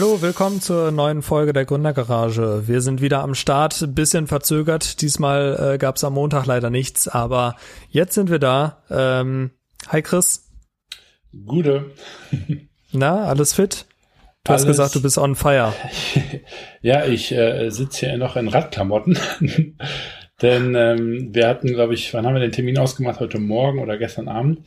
Hallo, willkommen zur neuen Folge der Gründergarage. Wir sind wieder am Start, bisschen verzögert. Diesmal äh, gab es am Montag leider nichts, aber jetzt sind wir da. Ähm, hi Chris. Gute. Na, alles fit? Du alles, hast gesagt, du bist on fire. ja, ich äh, sitze hier noch in Radklamotten. Denn ähm, wir hatten, glaube ich, wann haben wir den Termin ausgemacht? Heute Morgen oder gestern Abend?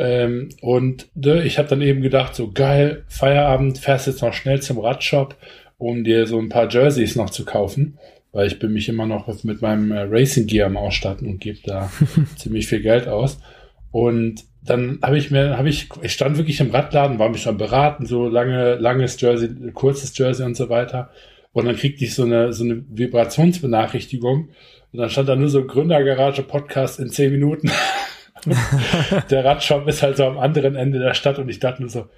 Ähm, und ne, ich habe dann eben gedacht, so geil, Feierabend, fährst jetzt noch schnell zum Radshop, um dir so ein paar Jerseys noch zu kaufen, weil ich bin mich immer noch mit meinem äh, Racing Gear am Ausstatten und gebe da ziemlich viel Geld aus. Und dann habe ich mir, habe ich, ich stand wirklich im Radladen, war mich schon beraten, so lange, langes Jersey, kurzes Jersey und so weiter. Und dann kriegte ich so eine, so eine Vibrationsbenachrichtigung. Und dann stand da nur so Gründergarage Podcast in zehn Minuten. der Radshop ist halt so am anderen Ende der Stadt und ich dachte nur so,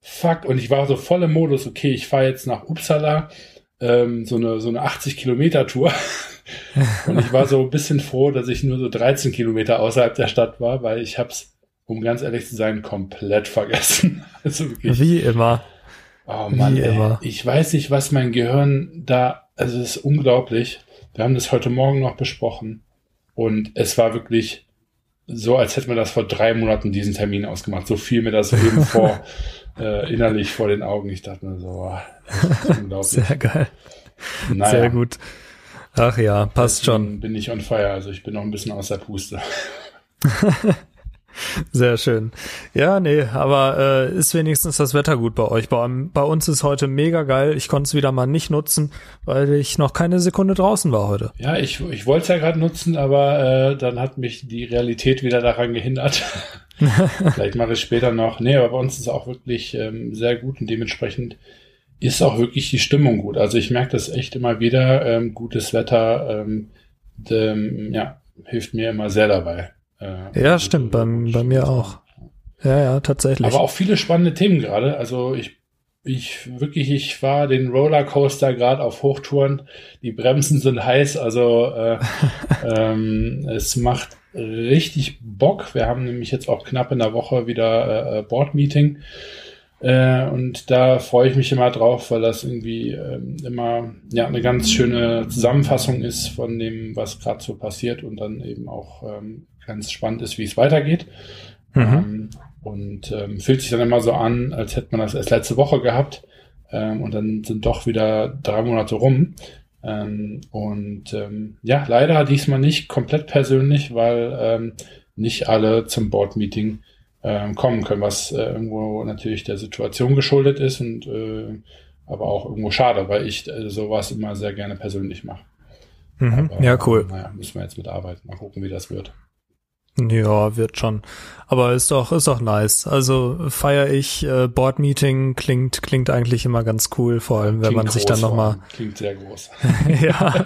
fuck. Und ich war so voll im Modus, okay, ich fahre jetzt nach Uppsala, ähm, so eine, so eine 80 Kilometer Tour. und ich war so ein bisschen froh, dass ich nur so 13 Kilometer außerhalb der Stadt war, weil ich hab's, um ganz ehrlich zu sein, komplett vergessen. also wirklich, Wie immer. Oh Mann, Wie ey, immer. ich weiß nicht, was mein Gehirn da, also es ist unglaublich. Wir haben das heute Morgen noch besprochen und es war wirklich so, als hätte man das vor drei Monaten diesen Termin ausgemacht. So fiel mir das eben vor, äh, innerlich vor den Augen. Ich dachte mir so, unglaublich. Sehr geil. Naja. Sehr gut. Ach ja, passt Deswegen schon. Bin ich on fire, also ich bin noch ein bisschen aus der Puste. Sehr schön. Ja, nee, aber äh, ist wenigstens das Wetter gut bei euch. Bei, bei uns ist heute mega geil. Ich konnte es wieder mal nicht nutzen, weil ich noch keine Sekunde draußen war heute. Ja, ich, ich wollte es ja gerade nutzen, aber äh, dann hat mich die Realität wieder daran gehindert. Vielleicht mache ich später noch. Nee, aber bei uns ist es auch wirklich ähm, sehr gut und dementsprechend ist auch wirklich die Stimmung gut. Also ich merke das echt immer wieder. Ähm, gutes Wetter ähm, dem, ja, hilft mir immer sehr dabei. Äh, ja, stimmt, bei, bei mir auch. Ja, ja, tatsächlich. Aber auch viele spannende Themen gerade. Also ich, ich wirklich, ich war den Rollercoaster gerade auf Hochtouren. Die Bremsen sind heiß, also äh, ähm, es macht richtig Bock. Wir haben nämlich jetzt auch knapp in der Woche wieder äh, Board-Meeting. Äh, und da freue ich mich immer drauf, weil das irgendwie ähm, immer ja eine ganz schöne Zusammenfassung ist von dem, was gerade so passiert und dann eben auch ähm, ganz spannend ist, wie es weitergeht. Mhm. Ähm, und ähm, fühlt sich dann immer so an, als hätte man das erst letzte Woche gehabt. Ähm, und dann sind doch wieder drei Monate rum. Ähm, und ähm, ja, leider diesmal nicht komplett persönlich, weil ähm, nicht alle zum Board-Meeting kommen können, was äh, irgendwo natürlich der Situation geschuldet ist und äh, aber auch irgendwo schade, weil ich äh, sowas immer sehr gerne persönlich mache. Mhm. ja, cool. Naja, müssen wir jetzt mitarbeiten. Mal gucken, wie das wird. Ja, wird schon. Aber ist doch, ist doch nice. Also feier ich, äh, Board Meeting klingt, klingt eigentlich immer ganz cool, vor allem wenn klingt man sich dann nochmal. Klingt sehr groß. ja,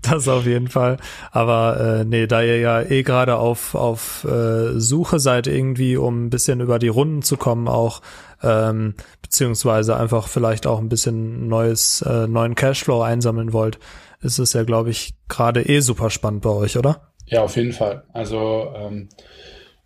das auf jeden Fall. Aber äh, nee, da ihr ja eh gerade auf, auf äh, Suche seid irgendwie, um ein bisschen über die Runden zu kommen auch, ähm, beziehungsweise einfach vielleicht auch ein bisschen neues, äh, neuen Cashflow einsammeln wollt, ist es ja, glaube ich, gerade eh super spannend bei euch, oder? Ja, auf jeden Fall. Also ähm,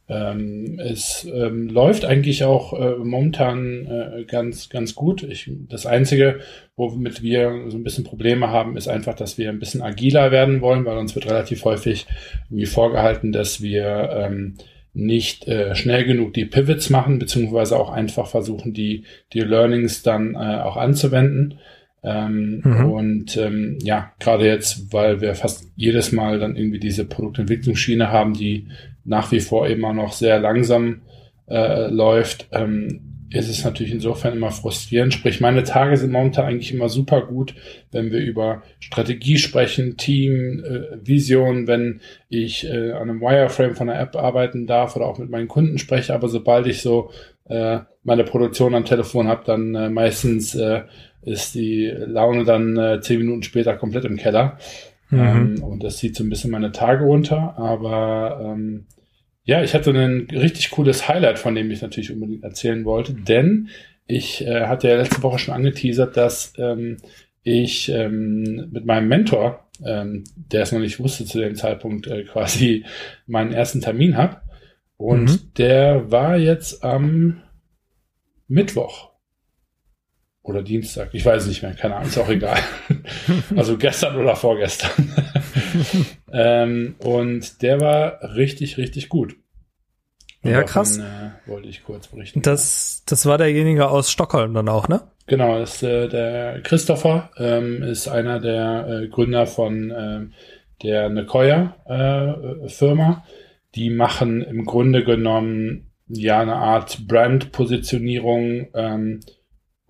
ähm, es ähm, läuft eigentlich auch äh, momentan äh, ganz, ganz gut. Ich, das Einzige, womit wir so ein bisschen Probleme haben, ist einfach, dass wir ein bisschen agiler werden wollen, weil uns wird relativ häufig irgendwie vorgehalten, dass wir ähm, nicht äh, schnell genug die Pivots machen, beziehungsweise auch einfach versuchen, die, die Learnings dann äh, auch anzuwenden. Ähm, mhm. Und ähm, ja, gerade jetzt, weil wir fast jedes Mal dann irgendwie diese Produktentwicklungsschiene haben, die nach wie vor immer noch sehr langsam äh, läuft, ähm, ist es natürlich insofern immer frustrierend. Sprich, meine Tage sind momentan eigentlich immer super gut, wenn wir über Strategie sprechen, Team, äh, Vision, wenn ich äh, an einem Wireframe von einer App arbeiten darf oder auch mit meinen Kunden spreche. Aber sobald ich so äh, meine Produktion am Telefon habe, dann äh, meistens äh, ist die Laune dann äh, zehn Minuten später komplett im Keller. Mhm. Ähm, und das zieht so ein bisschen meine Tage runter. Aber ähm, ja, ich hatte ein richtig cooles Highlight, von dem ich natürlich unbedingt erzählen wollte, denn ich äh, hatte ja letzte Woche schon angeteasert, dass ähm, ich ähm, mit meinem Mentor, ähm, der es noch nicht wusste zu dem Zeitpunkt, äh, quasi meinen ersten Termin habe. Und mhm. der war jetzt am Mittwoch oder Dienstag, ich weiß nicht mehr, keine Ahnung, ist auch egal. also gestern oder vorgestern. ähm, und der war richtig, richtig gut. Und ja, krass. äh, wollte ich kurz berichten. Das, das war derjenige aus Stockholm dann auch, ne? Genau, das ist äh, der Christopher, ähm, ist einer der äh, Gründer von äh, der Nekoya äh, Firma. Die machen im Grunde genommen ja eine Art Brand-Positionierung ähm,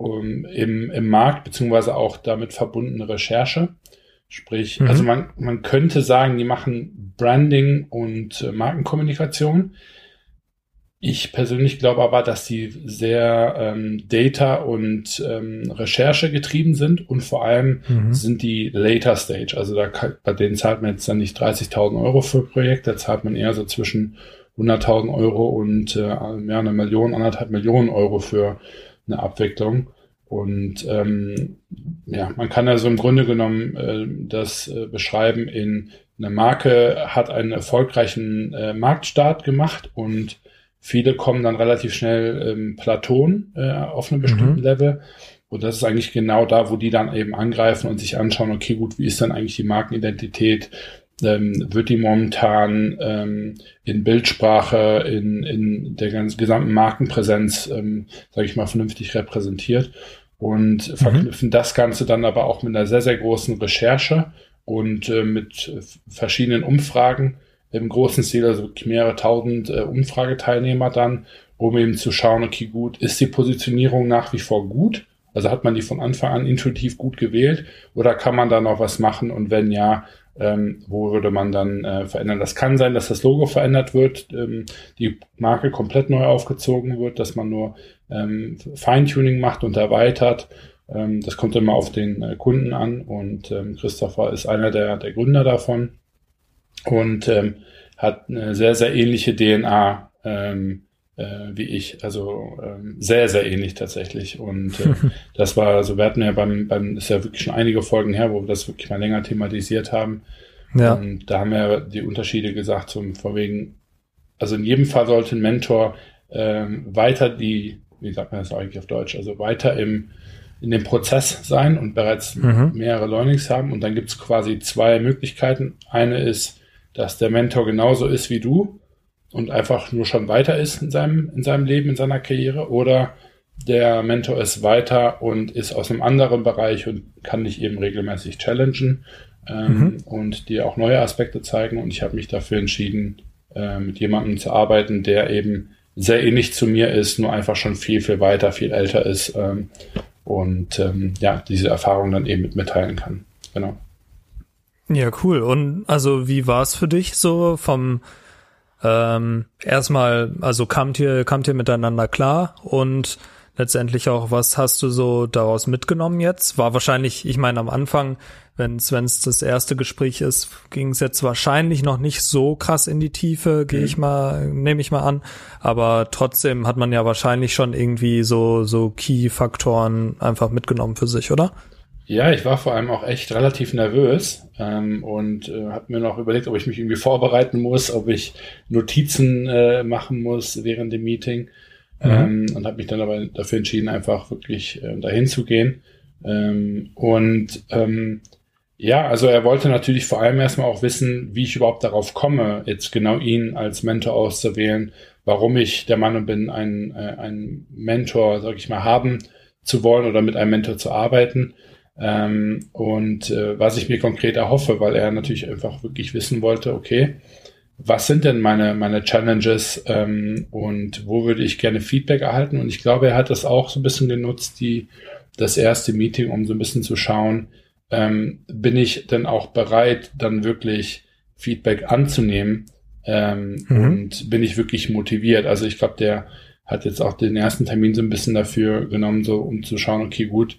um, im, im Markt, beziehungsweise auch damit verbundene Recherche. Sprich, mhm. also man, man könnte sagen, die machen Branding und äh, Markenkommunikation. Ich persönlich glaube aber, dass sie sehr ähm, Data und ähm, Recherche getrieben sind und vor allem mhm. sind die Later Stage. Also da kann, bei denen zahlt man jetzt dann nicht 30.000 Euro für Projekte, da zahlt man eher so zwischen 100.000 Euro und äh, mehr eine Million, anderthalb Millionen Euro für eine Abwicklung. Und ähm, ja, man kann also im Grunde genommen äh, das äh, beschreiben in eine Marke hat einen erfolgreichen äh, Marktstart gemacht und viele kommen dann relativ schnell im Platon äh, auf einem bestimmten mhm. Level. Und das ist eigentlich genau da, wo die dann eben angreifen und sich anschauen, okay, gut, wie ist dann eigentlich die Markenidentität? ähm, wird die momentan ähm, in Bildsprache, in, in der ganzen gesamten Markenpräsenz, ähm, sage ich mal, vernünftig repräsentiert und mhm. verknüpfen das Ganze dann aber auch mit einer sehr, sehr großen Recherche und äh, mit verschiedenen Umfragen im großen Stil, also mehrere tausend äh, Umfrageteilnehmer dann, um eben zu schauen, okay, gut, ist die Positionierung nach wie vor gut? Also hat man die von Anfang an intuitiv gut gewählt oder kann man da noch was machen? Und wenn ja, ähm, wo würde man dann äh, verändern? Das kann sein, dass das Logo verändert wird, ähm, die Marke komplett neu aufgezogen wird, dass man nur ähm, Feintuning macht und erweitert. Ähm, das kommt immer auf den äh, Kunden an und ähm, Christopher ist einer der, der Gründer davon und ähm, hat eine sehr, sehr ähnliche DNA ähm, äh, wie ich. Also ähm, sehr, sehr ähnlich tatsächlich. Und äh, das war, also wir hatten ja beim, beim, ist ja wirklich schon einige Folgen her, wo wir das wirklich mal länger thematisiert haben. Ja. Und da haben wir die Unterschiede gesagt, zum vorwegen, also in jedem Fall sollte ein Mentor ähm, weiter die, wie sagt man das eigentlich auf Deutsch, also weiter im in dem Prozess sein und bereits mhm. mehrere Learnings haben. Und dann gibt es quasi zwei Möglichkeiten. Eine ist, dass der Mentor genauso ist wie du und einfach nur schon weiter ist in seinem, in seinem Leben, in seiner Karriere oder der Mentor ist weiter und ist aus einem anderen Bereich und kann dich eben regelmäßig challengen ähm, mhm. und dir auch neue Aspekte zeigen. Und ich habe mich dafür entschieden, äh, mit jemandem zu arbeiten, der eben sehr ähnlich zu mir ist, nur einfach schon viel, viel weiter, viel älter ist ähm, und ähm, ja, diese Erfahrung dann eben mit mitteilen kann. Genau. Ja, cool. Und also wie war es für dich so vom ähm, erstmal, also kamt ihr, kamt ihr miteinander klar und letztendlich auch, was hast du so daraus mitgenommen jetzt? War wahrscheinlich, ich meine, am Anfang, wenn es das erste Gespräch ist, ging es jetzt wahrscheinlich noch nicht so krass in die Tiefe, gehe mhm. ich mal, nehme ich mal an. Aber trotzdem hat man ja wahrscheinlich schon irgendwie so, so Key-Faktoren einfach mitgenommen für sich, oder? Ja, ich war vor allem auch echt relativ nervös ähm, und äh, habe mir noch überlegt, ob ich mich irgendwie vorbereiten muss, ob ich Notizen äh, machen muss während dem Meeting mhm. ähm, und habe mich dann aber dafür entschieden, einfach wirklich äh, dahin zu gehen. Ähm, und ähm, ja, also er wollte natürlich vor allem erstmal auch wissen, wie ich überhaupt darauf komme, jetzt genau ihn als Mentor auszuwählen, warum ich der Meinung bin, einen, äh, einen Mentor, sag ich mal, haben zu wollen oder mit einem Mentor zu arbeiten. Ähm, und äh, was ich mir konkret erhoffe, weil er natürlich einfach wirklich wissen wollte, okay, was sind denn meine, meine Challenges ähm, und wo würde ich gerne Feedback erhalten? Und ich glaube, er hat das auch so ein bisschen genutzt, die, das erste Meeting, um so ein bisschen zu schauen, ähm, bin ich denn auch bereit, dann wirklich Feedback anzunehmen ähm, mhm. und bin ich wirklich motiviert? Also ich glaube, der hat jetzt auch den ersten Termin so ein bisschen dafür genommen, so um zu schauen, okay, gut,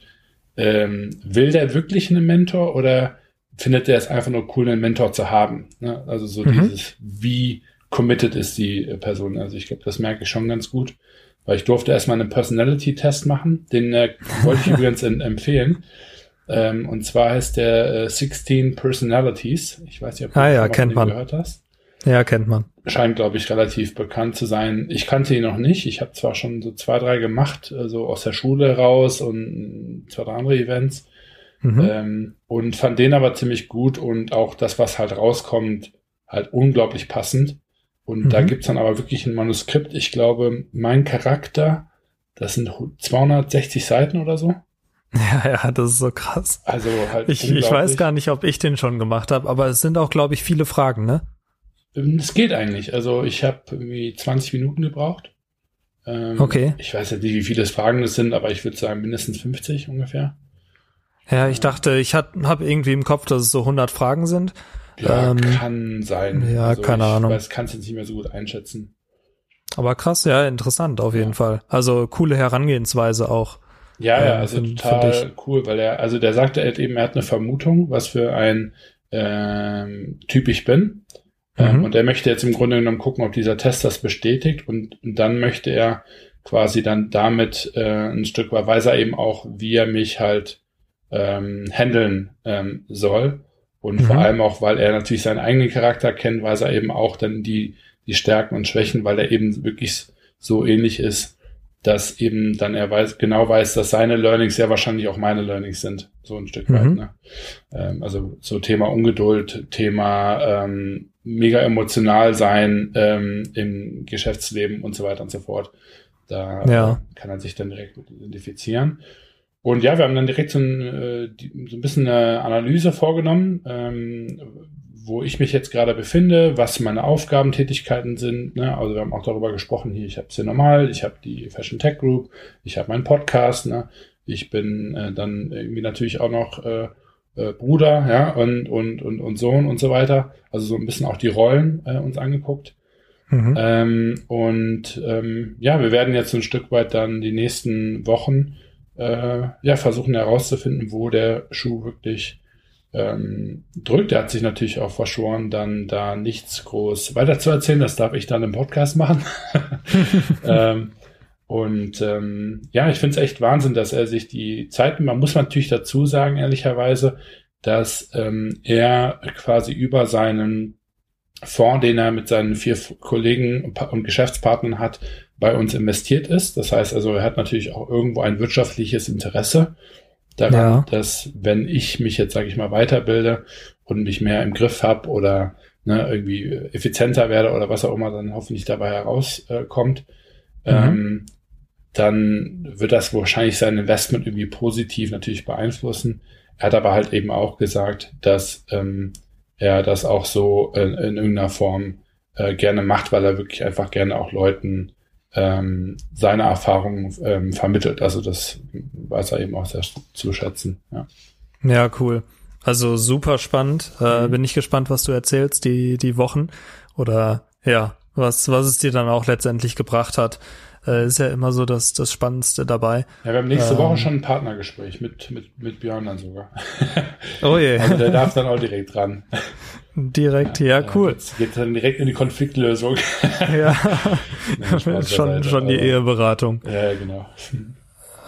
ähm, will der wirklich einen Mentor oder findet der es einfach nur cool, einen Mentor zu haben? Ne? Also so mhm. dieses, wie committed ist die Person? Also ich glaube, das merke ich schon ganz gut, weil ich durfte erstmal einen Personality-Test machen, den äh, wollte ich übrigens empfehlen. Ähm, und zwar heißt der äh, 16 Personalities. Ich weiß nicht, ob du ah, ja, kennt man. gehört hast. Ja, kennt man. Scheint, glaube ich, relativ bekannt zu sein. Ich kannte ihn noch nicht. Ich habe zwar schon so zwei, drei gemacht, so also aus der Schule raus und zwei, drei andere Events. Mhm. Ähm, und fand den aber ziemlich gut und auch das, was halt rauskommt, halt unglaublich passend. Und mhm. da gibt's dann aber wirklich ein Manuskript. Ich glaube, mein Charakter, das sind 260 Seiten oder so. Ja, ja, das ist so krass. Also halt. Ich, ich weiß gar nicht, ob ich den schon gemacht habe, aber es sind auch, glaube ich, viele Fragen, ne? Ähm, es geht eigentlich. Also ich habe irgendwie 20 Minuten gebraucht. Ähm, okay. Ich weiß jetzt nicht, wie viele Fragen das sind, aber ich würde sagen mindestens 50 ungefähr. Ja, ich dachte, ich habe irgendwie im Kopf, dass es so 100 Fragen sind. Ja, ähm, kann sein. Ja, also keine ich Ahnung. Ich kann es jetzt nicht mehr so gut einschätzen. Aber krass, ja, interessant auf jeden ja. Fall. Also coole Herangehensweise auch. Ja, ja, ähm, also find, total find cool, weil er, also der sagte halt eben, er hat eine Vermutung, was für ein ähm, Typ ich bin. Ähm, mhm. und er möchte jetzt im Grunde genommen gucken, ob dieser Test das bestätigt und, und dann möchte er quasi dann damit äh, ein Stück weit weiß er eben auch, wie er mich halt ähm, handeln ähm, soll. Und mhm. vor allem auch, weil er natürlich seinen eigenen Charakter kennt, weiß er eben auch dann die, die Stärken und Schwächen, weil er eben wirklich so ähnlich ist, dass eben dann er weiß, genau weiß, dass seine Learnings sehr wahrscheinlich auch meine Learnings sind, so ein Stück mhm. weit. Ne? Ähm, also so Thema Ungeduld, Thema ähm, mega emotional sein ähm, im Geschäftsleben und so weiter und so fort. Da ja. kann er sich dann direkt identifizieren. Und ja, wir haben dann direkt so ein, äh, so ein bisschen eine Analyse vorgenommen, ähm, wo ich mich jetzt gerade befinde, was meine Aufgabentätigkeiten sind. Ne? Also wir haben auch darüber gesprochen, hier, ich habe es hier normal, ich habe die Fashion Tech Group, ich habe meinen Podcast, ne? ich bin äh, dann irgendwie natürlich auch noch äh, äh, Bruder, ja, und, und, und, und Sohn und so weiter. Also so ein bisschen auch die Rollen äh, uns angeguckt. Mhm. Ähm, und ähm, ja, wir werden jetzt ein Stück weit dann die nächsten Wochen äh, ja, versuchen herauszufinden, wo der Schuh wirklich ähm, drückt. Er hat sich natürlich auch verschworen, dann da nichts groß weiter zu erzählen. Das darf ich dann im Podcast machen. ähm, und ähm, ja, ich finde es echt Wahnsinn, dass er sich die Zeit, man muss natürlich dazu sagen, ehrlicherweise, dass ähm, er quasi über seinen Fonds, den er mit seinen vier Kollegen und Geschäftspartnern hat, bei uns investiert ist. Das heißt also, er hat natürlich auch irgendwo ein wirtschaftliches Interesse daran, ja. dass wenn ich mich jetzt, sage ich mal, weiterbilde und mich mehr im Griff habe oder ne, irgendwie effizienter werde oder was auch immer dann hoffentlich dabei herauskommt, äh, mhm. ähm, dann wird das wahrscheinlich sein Investment irgendwie positiv natürlich beeinflussen. Er hat aber halt eben auch gesagt, dass ähm, er das auch so in, in irgendeiner Form äh, gerne macht, weil er wirklich einfach gerne auch Leuten ähm, seine Erfahrungen ähm, vermittelt. Also das weiß er eben auch sehr zu schätzen. Ja, ja cool. Also super spannend. Äh, mhm. Bin ich gespannt, was du erzählst, die, die Wochen. Oder ja, was, was es dir dann auch letztendlich gebracht hat. Äh, ist ja immer so das, das Spannendste dabei. Ja, wir haben nächste ähm, Woche schon ein Partnergespräch mit, mit, mit Björn dann sogar. Oh je. Also der darf dann auch direkt dran. Direkt, ja, ja cool. Jetzt geht dann direkt in die Konfliktlösung. Ja, Nein, schon, schon die Eheberatung. Ja, genau.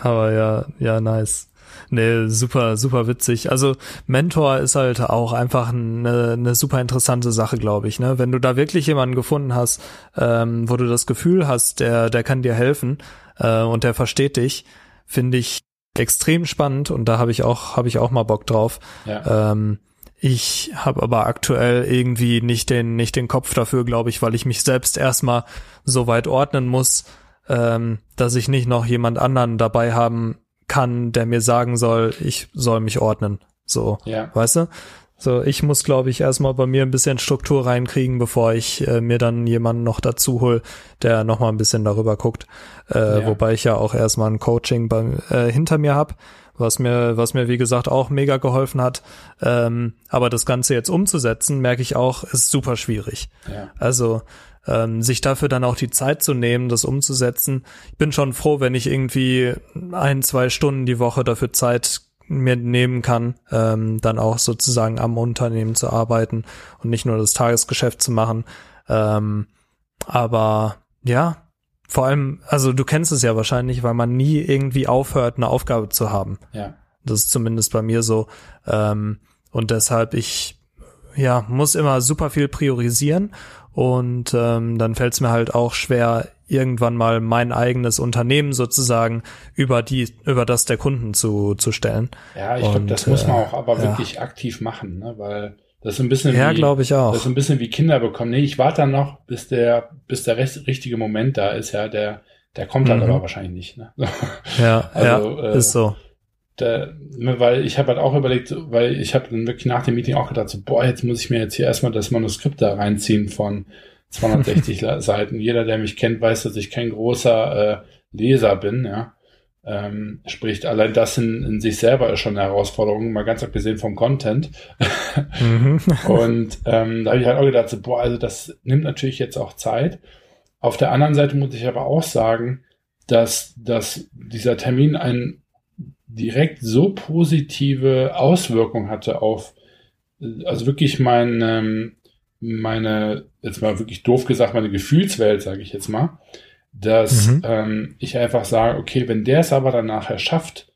Aber ja, ja, nice. Nee, super, super witzig. Also Mentor ist halt auch einfach eine, eine super interessante Sache, glaube ich. Ne? Wenn du da wirklich jemanden gefunden hast, ähm, wo du das Gefühl hast, der, der kann dir helfen äh, und der versteht dich, finde ich extrem spannend und da habe ich auch, habe ich auch mal Bock drauf. Ja. Ähm, ich habe aber aktuell irgendwie nicht den, nicht den Kopf dafür, glaube ich, weil ich mich selbst erstmal so weit ordnen muss, ähm, dass ich nicht noch jemand anderen dabei haben kann, der mir sagen soll, ich soll mich ordnen. So, ja. weißt du? So, ich muss, glaube ich, erstmal bei mir ein bisschen Struktur reinkriegen, bevor ich äh, mir dann jemanden noch dazu hol, der noch mal ein bisschen darüber guckt. Äh, ja. Wobei ich ja auch erstmal ein Coaching bei, äh, hinter mir hab, was mir, was mir wie gesagt auch mega geholfen hat. Ähm, aber das Ganze jetzt umzusetzen, merke ich auch, ist super schwierig. Ja. Also ähm, sich dafür dann auch die Zeit zu nehmen, das umzusetzen. Ich bin schon froh, wenn ich irgendwie ein, zwei Stunden die Woche dafür Zeit mir nehmen kann, ähm, dann auch sozusagen am Unternehmen zu arbeiten und nicht nur das Tagesgeschäft zu machen. Ähm, aber ja, vor allem, also du kennst es ja wahrscheinlich, weil man nie irgendwie aufhört, eine Aufgabe zu haben. Ja. Das ist zumindest bei mir so. Ähm, und deshalb ich ja muss immer super viel priorisieren und ähm, dann fällt es mir halt auch schwer, irgendwann mal mein eigenes Unternehmen sozusagen über die, über das der Kunden zu, zu stellen. Ja, ich glaube, das muss man auch aber äh, wirklich ja. aktiv machen, ne? weil das ist ein bisschen ja, glaube ich auch. Das ist ein bisschen wie Kinder bekommen. Nee, ich warte dann noch, bis der, bis der richtige Moment da ist, ja, der, der kommt halt mhm. aber wahrscheinlich nicht. Ne? Ja, also, ja, äh, ist so. Da, ne, weil ich habe halt auch überlegt, weil ich habe dann wirklich nach dem Meeting auch gedacht, so, boah, jetzt muss ich mir jetzt hier erstmal das Manuskript da reinziehen von 260 Seiten. Jeder, der mich kennt, weiß, dass ich kein großer äh, Leser bin, ja. Ähm, spricht allein das in, in sich selber ist schon eine Herausforderung, mal ganz abgesehen vom Content. mhm. Und ähm, da habe ich halt auch gedacht, so, boah, also das nimmt natürlich jetzt auch Zeit. Auf der anderen Seite muss ich aber auch sagen, dass, dass dieser Termin ein direkt so positive Auswirkung hatte auf, also wirklich mein, ähm, meine, jetzt mal wirklich doof gesagt, meine Gefühlswelt, sage ich jetzt mal, dass mhm. ähm, ich einfach sage, okay, wenn der es aber dann nachher schafft,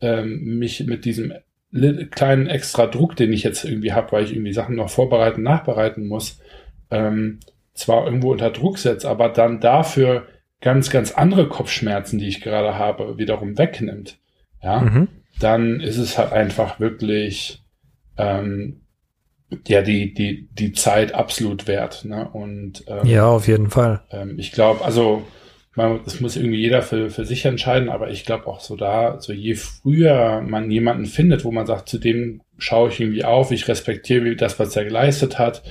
ähm, mich mit diesem kleinen extra Druck, den ich jetzt irgendwie habe, weil ich irgendwie Sachen noch vorbereiten, nachbereiten muss, ähm, zwar irgendwo unter Druck setzt, aber dann dafür ganz, ganz andere Kopfschmerzen, die ich gerade habe, wiederum wegnimmt, ja, mhm. dann ist es halt einfach wirklich ähm, ja die die die Zeit absolut wert. Ne? Und ähm, ja, auf jeden Fall. Ähm, ich glaube, also man, das muss irgendwie jeder für, für sich entscheiden, aber ich glaube auch so da, so je früher man jemanden findet, wo man sagt, zu dem schaue ich irgendwie auf, ich respektiere das, was er geleistet hat,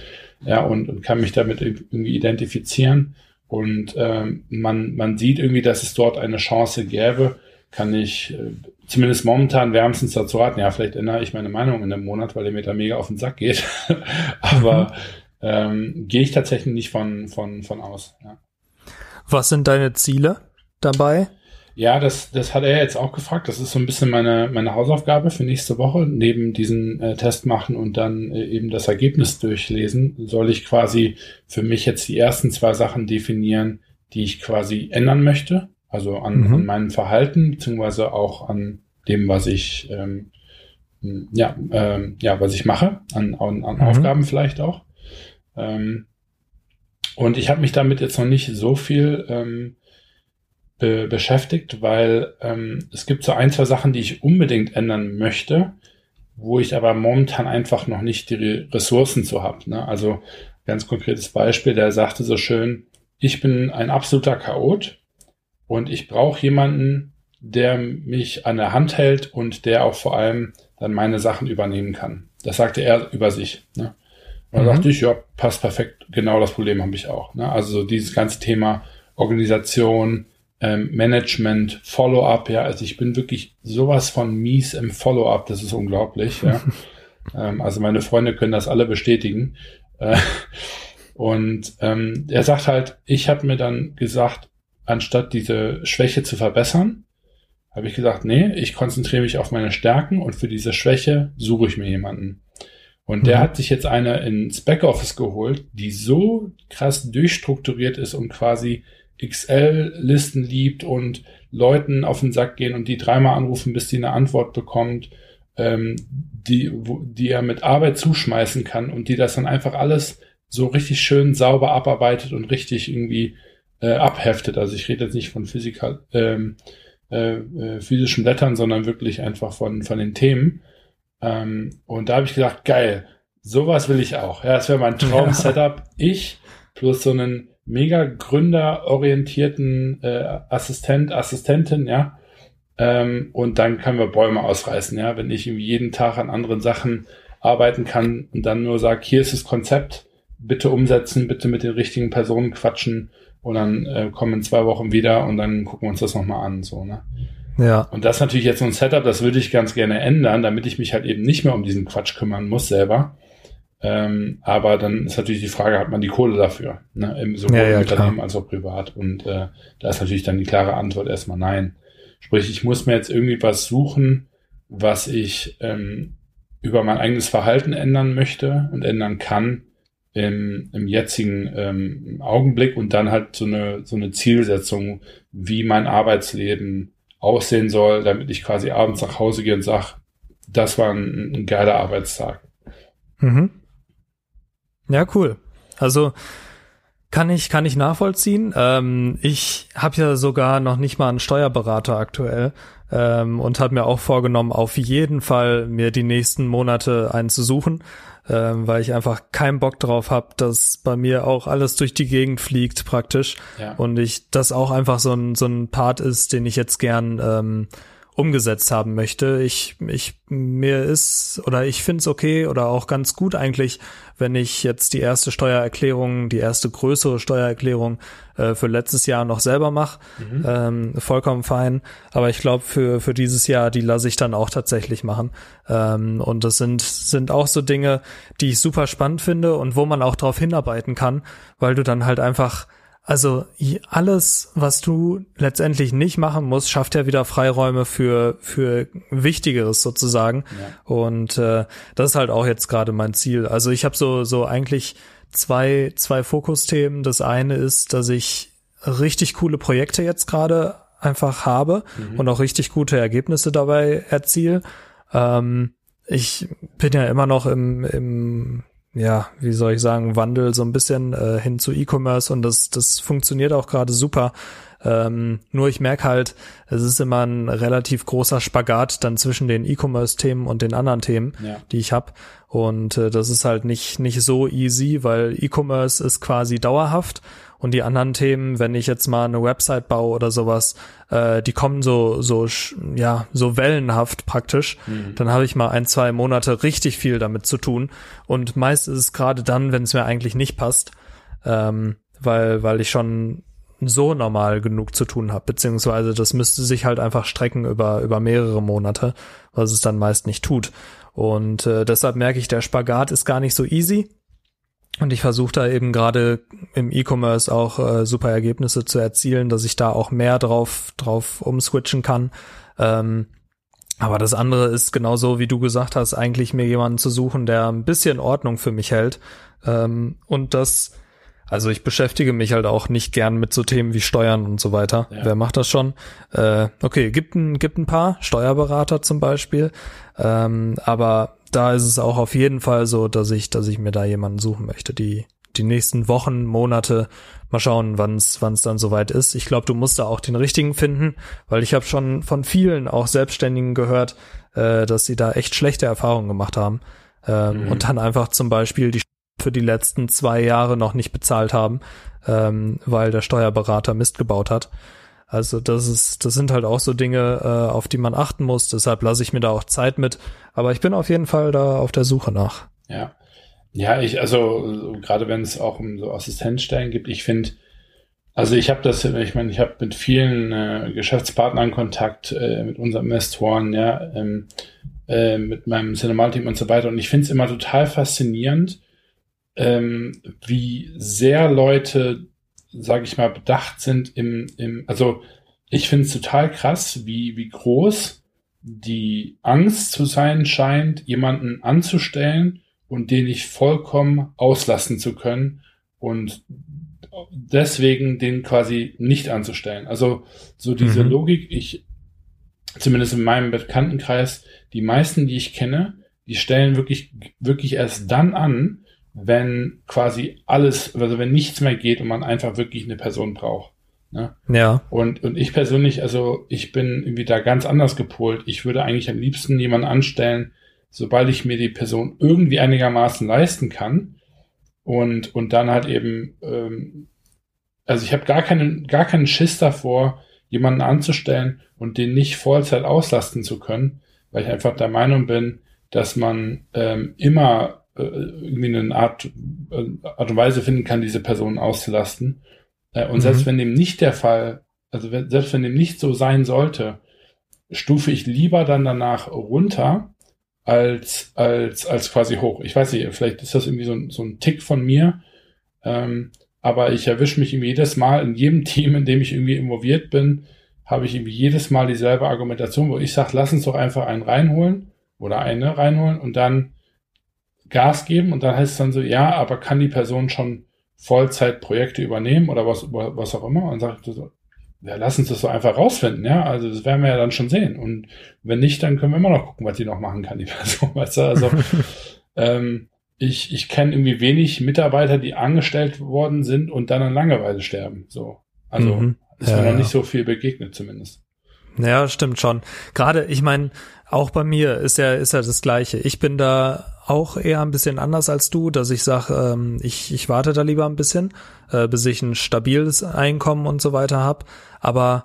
ja, und, und kann mich damit irgendwie identifizieren. Und ähm, man, man sieht irgendwie, dass es dort eine Chance gäbe, kann ich äh, zumindest momentan wärmstens dazu raten. Ja, vielleicht ändere ich meine Meinung in einem Monat, weil er mir da mega auf den Sack geht. Aber mhm. ähm, gehe ich tatsächlich nicht von, von, von aus. Ja. Was sind deine Ziele dabei? Ja, das, das hat er jetzt auch gefragt. Das ist so ein bisschen meine, meine Hausaufgabe für nächste Woche. Neben diesen äh, Test machen und dann äh, eben das Ergebnis durchlesen, soll ich quasi für mich jetzt die ersten zwei Sachen definieren, die ich quasi ändern möchte. Also an, mhm. an meinem Verhalten, beziehungsweise auch an dem, was ich, ähm, ja, ähm, ja, was ich mache, an, an, an mhm. Aufgaben vielleicht auch. Ähm, und ich habe mich damit jetzt noch nicht so viel ähm, be beschäftigt, weil ähm, es gibt so ein, zwei Sachen, die ich unbedingt ändern möchte, wo ich aber momentan einfach noch nicht die Ressourcen zu habe. Ne? Also ganz konkretes Beispiel, der sagte so schön, ich bin ein absoluter Chaot und ich brauche jemanden, der mich an der Hand hält und der auch vor allem dann meine Sachen übernehmen kann. Das sagte er über sich. Ne? Und mhm. da dachte ich, ja, passt perfekt. Genau das Problem habe ich auch. Ne? Also so dieses ganze Thema Organisation, ähm, Management, Follow-up. Ja, also ich bin wirklich sowas von mies im Follow-up. Das ist unglaublich. Ja? ähm, also meine Freunde können das alle bestätigen. Äh, und ähm, er sagt halt, ich habe mir dann gesagt, anstatt diese Schwäche zu verbessern, habe ich gesagt, nee, ich konzentriere mich auf meine Stärken und für diese Schwäche suche ich mir jemanden. Und der mhm. hat sich jetzt eine ins Backoffice geholt, die so krass durchstrukturiert ist und quasi XL-Listen liebt und Leuten auf den Sack gehen und die dreimal anrufen, bis die eine Antwort bekommt, ähm, die, wo, die er mit Arbeit zuschmeißen kann und die das dann einfach alles so richtig schön sauber abarbeitet und richtig irgendwie äh, abheftet. Also ich rede jetzt nicht von Physikal, ähm, äh, äh, physischen Blättern, sondern wirklich einfach von, von den Themen. Ähm, und da habe ich gesagt, geil, sowas will ich auch. Ja, das wäre mein Traum-Setup. Ich plus so einen mega gründerorientierten äh, Assistent, Assistentin, ja. Ähm, und dann können wir Bäume ausreißen, ja. Wenn ich irgendwie jeden Tag an anderen Sachen arbeiten kann und dann nur sage, hier ist das Konzept, bitte umsetzen, bitte mit den richtigen Personen quatschen und dann äh, kommen in zwei Wochen wieder und dann gucken wir uns das nochmal an, so, ne? Ja. Und das ist natürlich jetzt so ein Setup, das würde ich ganz gerne ändern, damit ich mich halt eben nicht mehr um diesen Quatsch kümmern muss selber. Ähm, aber dann ist natürlich die Frage, hat man die Kohle dafür? Ne? Sowohl ja, ja, im Unternehmen klar. als auch privat. Und äh, da ist natürlich dann die klare Antwort erstmal nein. Sprich, ich muss mir jetzt irgendwie was suchen, was ich ähm, über mein eigenes Verhalten ändern möchte und ändern kann, im, im jetzigen ähm, Augenblick und dann halt so eine, so eine Zielsetzung, wie mein Arbeitsleben aussehen soll, damit ich quasi abends nach Hause gehe und sage, das war ein, ein geiler Arbeitstag. Mhm. Ja, cool. Also Kann ich, kann ich nachvollziehen. Ähm, ich habe ja sogar noch nicht mal einen Steuerberater aktuell ähm, und habe mir auch vorgenommen, auf jeden Fall mir die nächsten Monate einen zu suchen, ähm, weil ich einfach keinen Bock drauf habe, dass bei mir auch alles durch die Gegend fliegt praktisch ja. und ich das auch einfach so ein so ein Part ist, den ich jetzt gern ähm, umgesetzt haben möchte. Ich, ich, mir ist, oder ich finde es okay oder auch ganz gut eigentlich, wenn ich jetzt die erste Steuererklärung, die erste größere Steuererklärung äh, für letztes Jahr noch selber mache. Mhm. Ähm, vollkommen fein. Aber ich glaube, für, für dieses Jahr, die lasse ich dann auch tatsächlich machen. Ähm, und das sind, sind auch so Dinge, die ich super spannend finde und wo man auch drauf hinarbeiten kann, weil du dann halt einfach also alles, was du letztendlich nicht machen musst, schafft ja wieder Freiräume für für Wichtigeres sozusagen. Ja. Und äh, das ist halt auch jetzt gerade mein Ziel. Also ich habe so so eigentlich zwei zwei Fokusthemen. Das eine ist, dass ich richtig coole Projekte jetzt gerade einfach habe mhm. und auch richtig gute Ergebnisse dabei erziele. Ähm, ich bin ja immer noch im, im ja, wie soll ich sagen, Wandel so ein bisschen äh, hin zu E-Commerce und das, das funktioniert auch gerade super. Ähm, nur ich merke halt, es ist immer ein relativ großer Spagat dann zwischen den E-Commerce-Themen und den anderen Themen, ja. die ich habe. Und äh, das ist halt nicht, nicht so easy, weil E-Commerce ist quasi dauerhaft und die anderen Themen, wenn ich jetzt mal eine Website baue oder sowas, äh, die kommen so, so, ja, so wellenhaft praktisch. Mhm. Dann habe ich mal ein, zwei Monate richtig viel damit zu tun. Und meist ist es gerade dann, wenn es mir eigentlich nicht passt, ähm, weil, weil ich schon so normal genug zu tun habe, beziehungsweise das müsste sich halt einfach strecken über, über mehrere Monate, was es dann meist nicht tut. Und äh, deshalb merke ich, der Spagat ist gar nicht so easy. Und ich versuche da eben gerade im E-Commerce auch äh, super Ergebnisse zu erzielen, dass ich da auch mehr drauf, drauf umswitchen kann. Ähm, aber das andere ist genauso, wie du gesagt hast, eigentlich mir jemanden zu suchen, der ein bisschen Ordnung für mich hält. Ähm, und das, also ich beschäftige mich halt auch nicht gern mit so Themen wie Steuern und so weiter. Ja. Wer macht das schon? Äh, okay, gibt ein, gibt ein paar, Steuerberater zum Beispiel. Ähm, aber da ist es auch auf jeden Fall so, dass ich, dass ich mir da jemanden suchen möchte, die die nächsten Wochen, Monate, mal schauen, wann es wann es dann soweit ist. Ich glaube, du musst da auch den richtigen finden, weil ich habe schon von vielen auch Selbstständigen gehört, äh, dass sie da echt schlechte Erfahrungen gemacht haben ähm, mhm. und dann einfach zum Beispiel die für die letzten zwei Jahre noch nicht bezahlt haben, ähm, weil der Steuerberater Mist gebaut hat. Also das ist, das sind halt auch so Dinge, äh, auf die man achten muss. Deshalb lasse ich mir da auch Zeit mit. Aber ich bin auf jeden Fall da auf der Suche nach. Ja. Ja, ich, also gerade wenn es auch um so Assistenzstellen gibt, ich finde, also ich habe das, ich meine, ich habe mit vielen äh, Geschäftspartnern Kontakt, äh, mit unseren Investoren, ja, ähm, äh, mit meinem Cinemateam und so weiter. Und ich finde es immer total faszinierend, ähm, wie sehr Leute sage ich mal, bedacht sind im, im also ich finde es total krass, wie, wie groß die Angst zu sein scheint, jemanden anzustellen und den nicht vollkommen auslassen zu können und deswegen den quasi nicht anzustellen. Also so diese mhm. Logik, ich, zumindest in meinem Bekanntenkreis, die meisten, die ich kenne, die stellen wirklich, wirklich erst dann an, wenn quasi alles, also wenn nichts mehr geht und man einfach wirklich eine Person braucht. Ne? Ja. Und, und ich persönlich, also ich bin irgendwie da ganz anders gepolt. Ich würde eigentlich am liebsten jemanden anstellen, sobald ich mir die Person irgendwie einigermaßen leisten kann. Und, und dann halt eben, ähm, also ich habe gar keinen, gar keinen Schiss davor, jemanden anzustellen und den nicht Vollzeit auslasten zu können, weil ich einfach der Meinung bin, dass man ähm, immer äh, irgendwie eine Art, äh, Art und Weise finden kann, diese Person auszulasten. Äh, und mhm. selbst wenn dem nicht der Fall, also wenn, selbst wenn dem nicht so sein sollte, stufe ich lieber dann danach runter als, als, als quasi hoch. Ich weiß nicht, vielleicht ist das irgendwie so, ein so ein Tick von mir, ähm, aber ich erwische mich irgendwie jedes Mal in jedem Team, in dem ich irgendwie involviert bin, habe ich irgendwie jedes Mal dieselbe Argumentation, wo ich sage, lass uns doch einfach einen reinholen oder eine reinholen und dann Gas geben und dann heißt es dann so, ja, aber kann die Person schon Vollzeitprojekte übernehmen oder was, was auch immer? Und sagt so, ja, lass uns das so einfach rausfinden, ja. Also das werden wir ja dann schon sehen. Und wenn nicht, dann können wir immer noch gucken, was die noch machen kann, die Person. Weißt du? Also ähm, ich, ich kenne irgendwie wenig Mitarbeiter, die angestellt worden sind und dann an Langeweile sterben. So. Also mhm. ist mir ja, noch nicht so viel begegnet zumindest. Ja, stimmt schon. Gerade, ich meine, auch bei mir ist ja, ist ja das Gleiche. Ich bin da auch eher ein bisschen anders als du, dass ich sage, ähm, ich, ich warte da lieber ein bisschen, äh, bis ich ein stabiles Einkommen und so weiter hab. Aber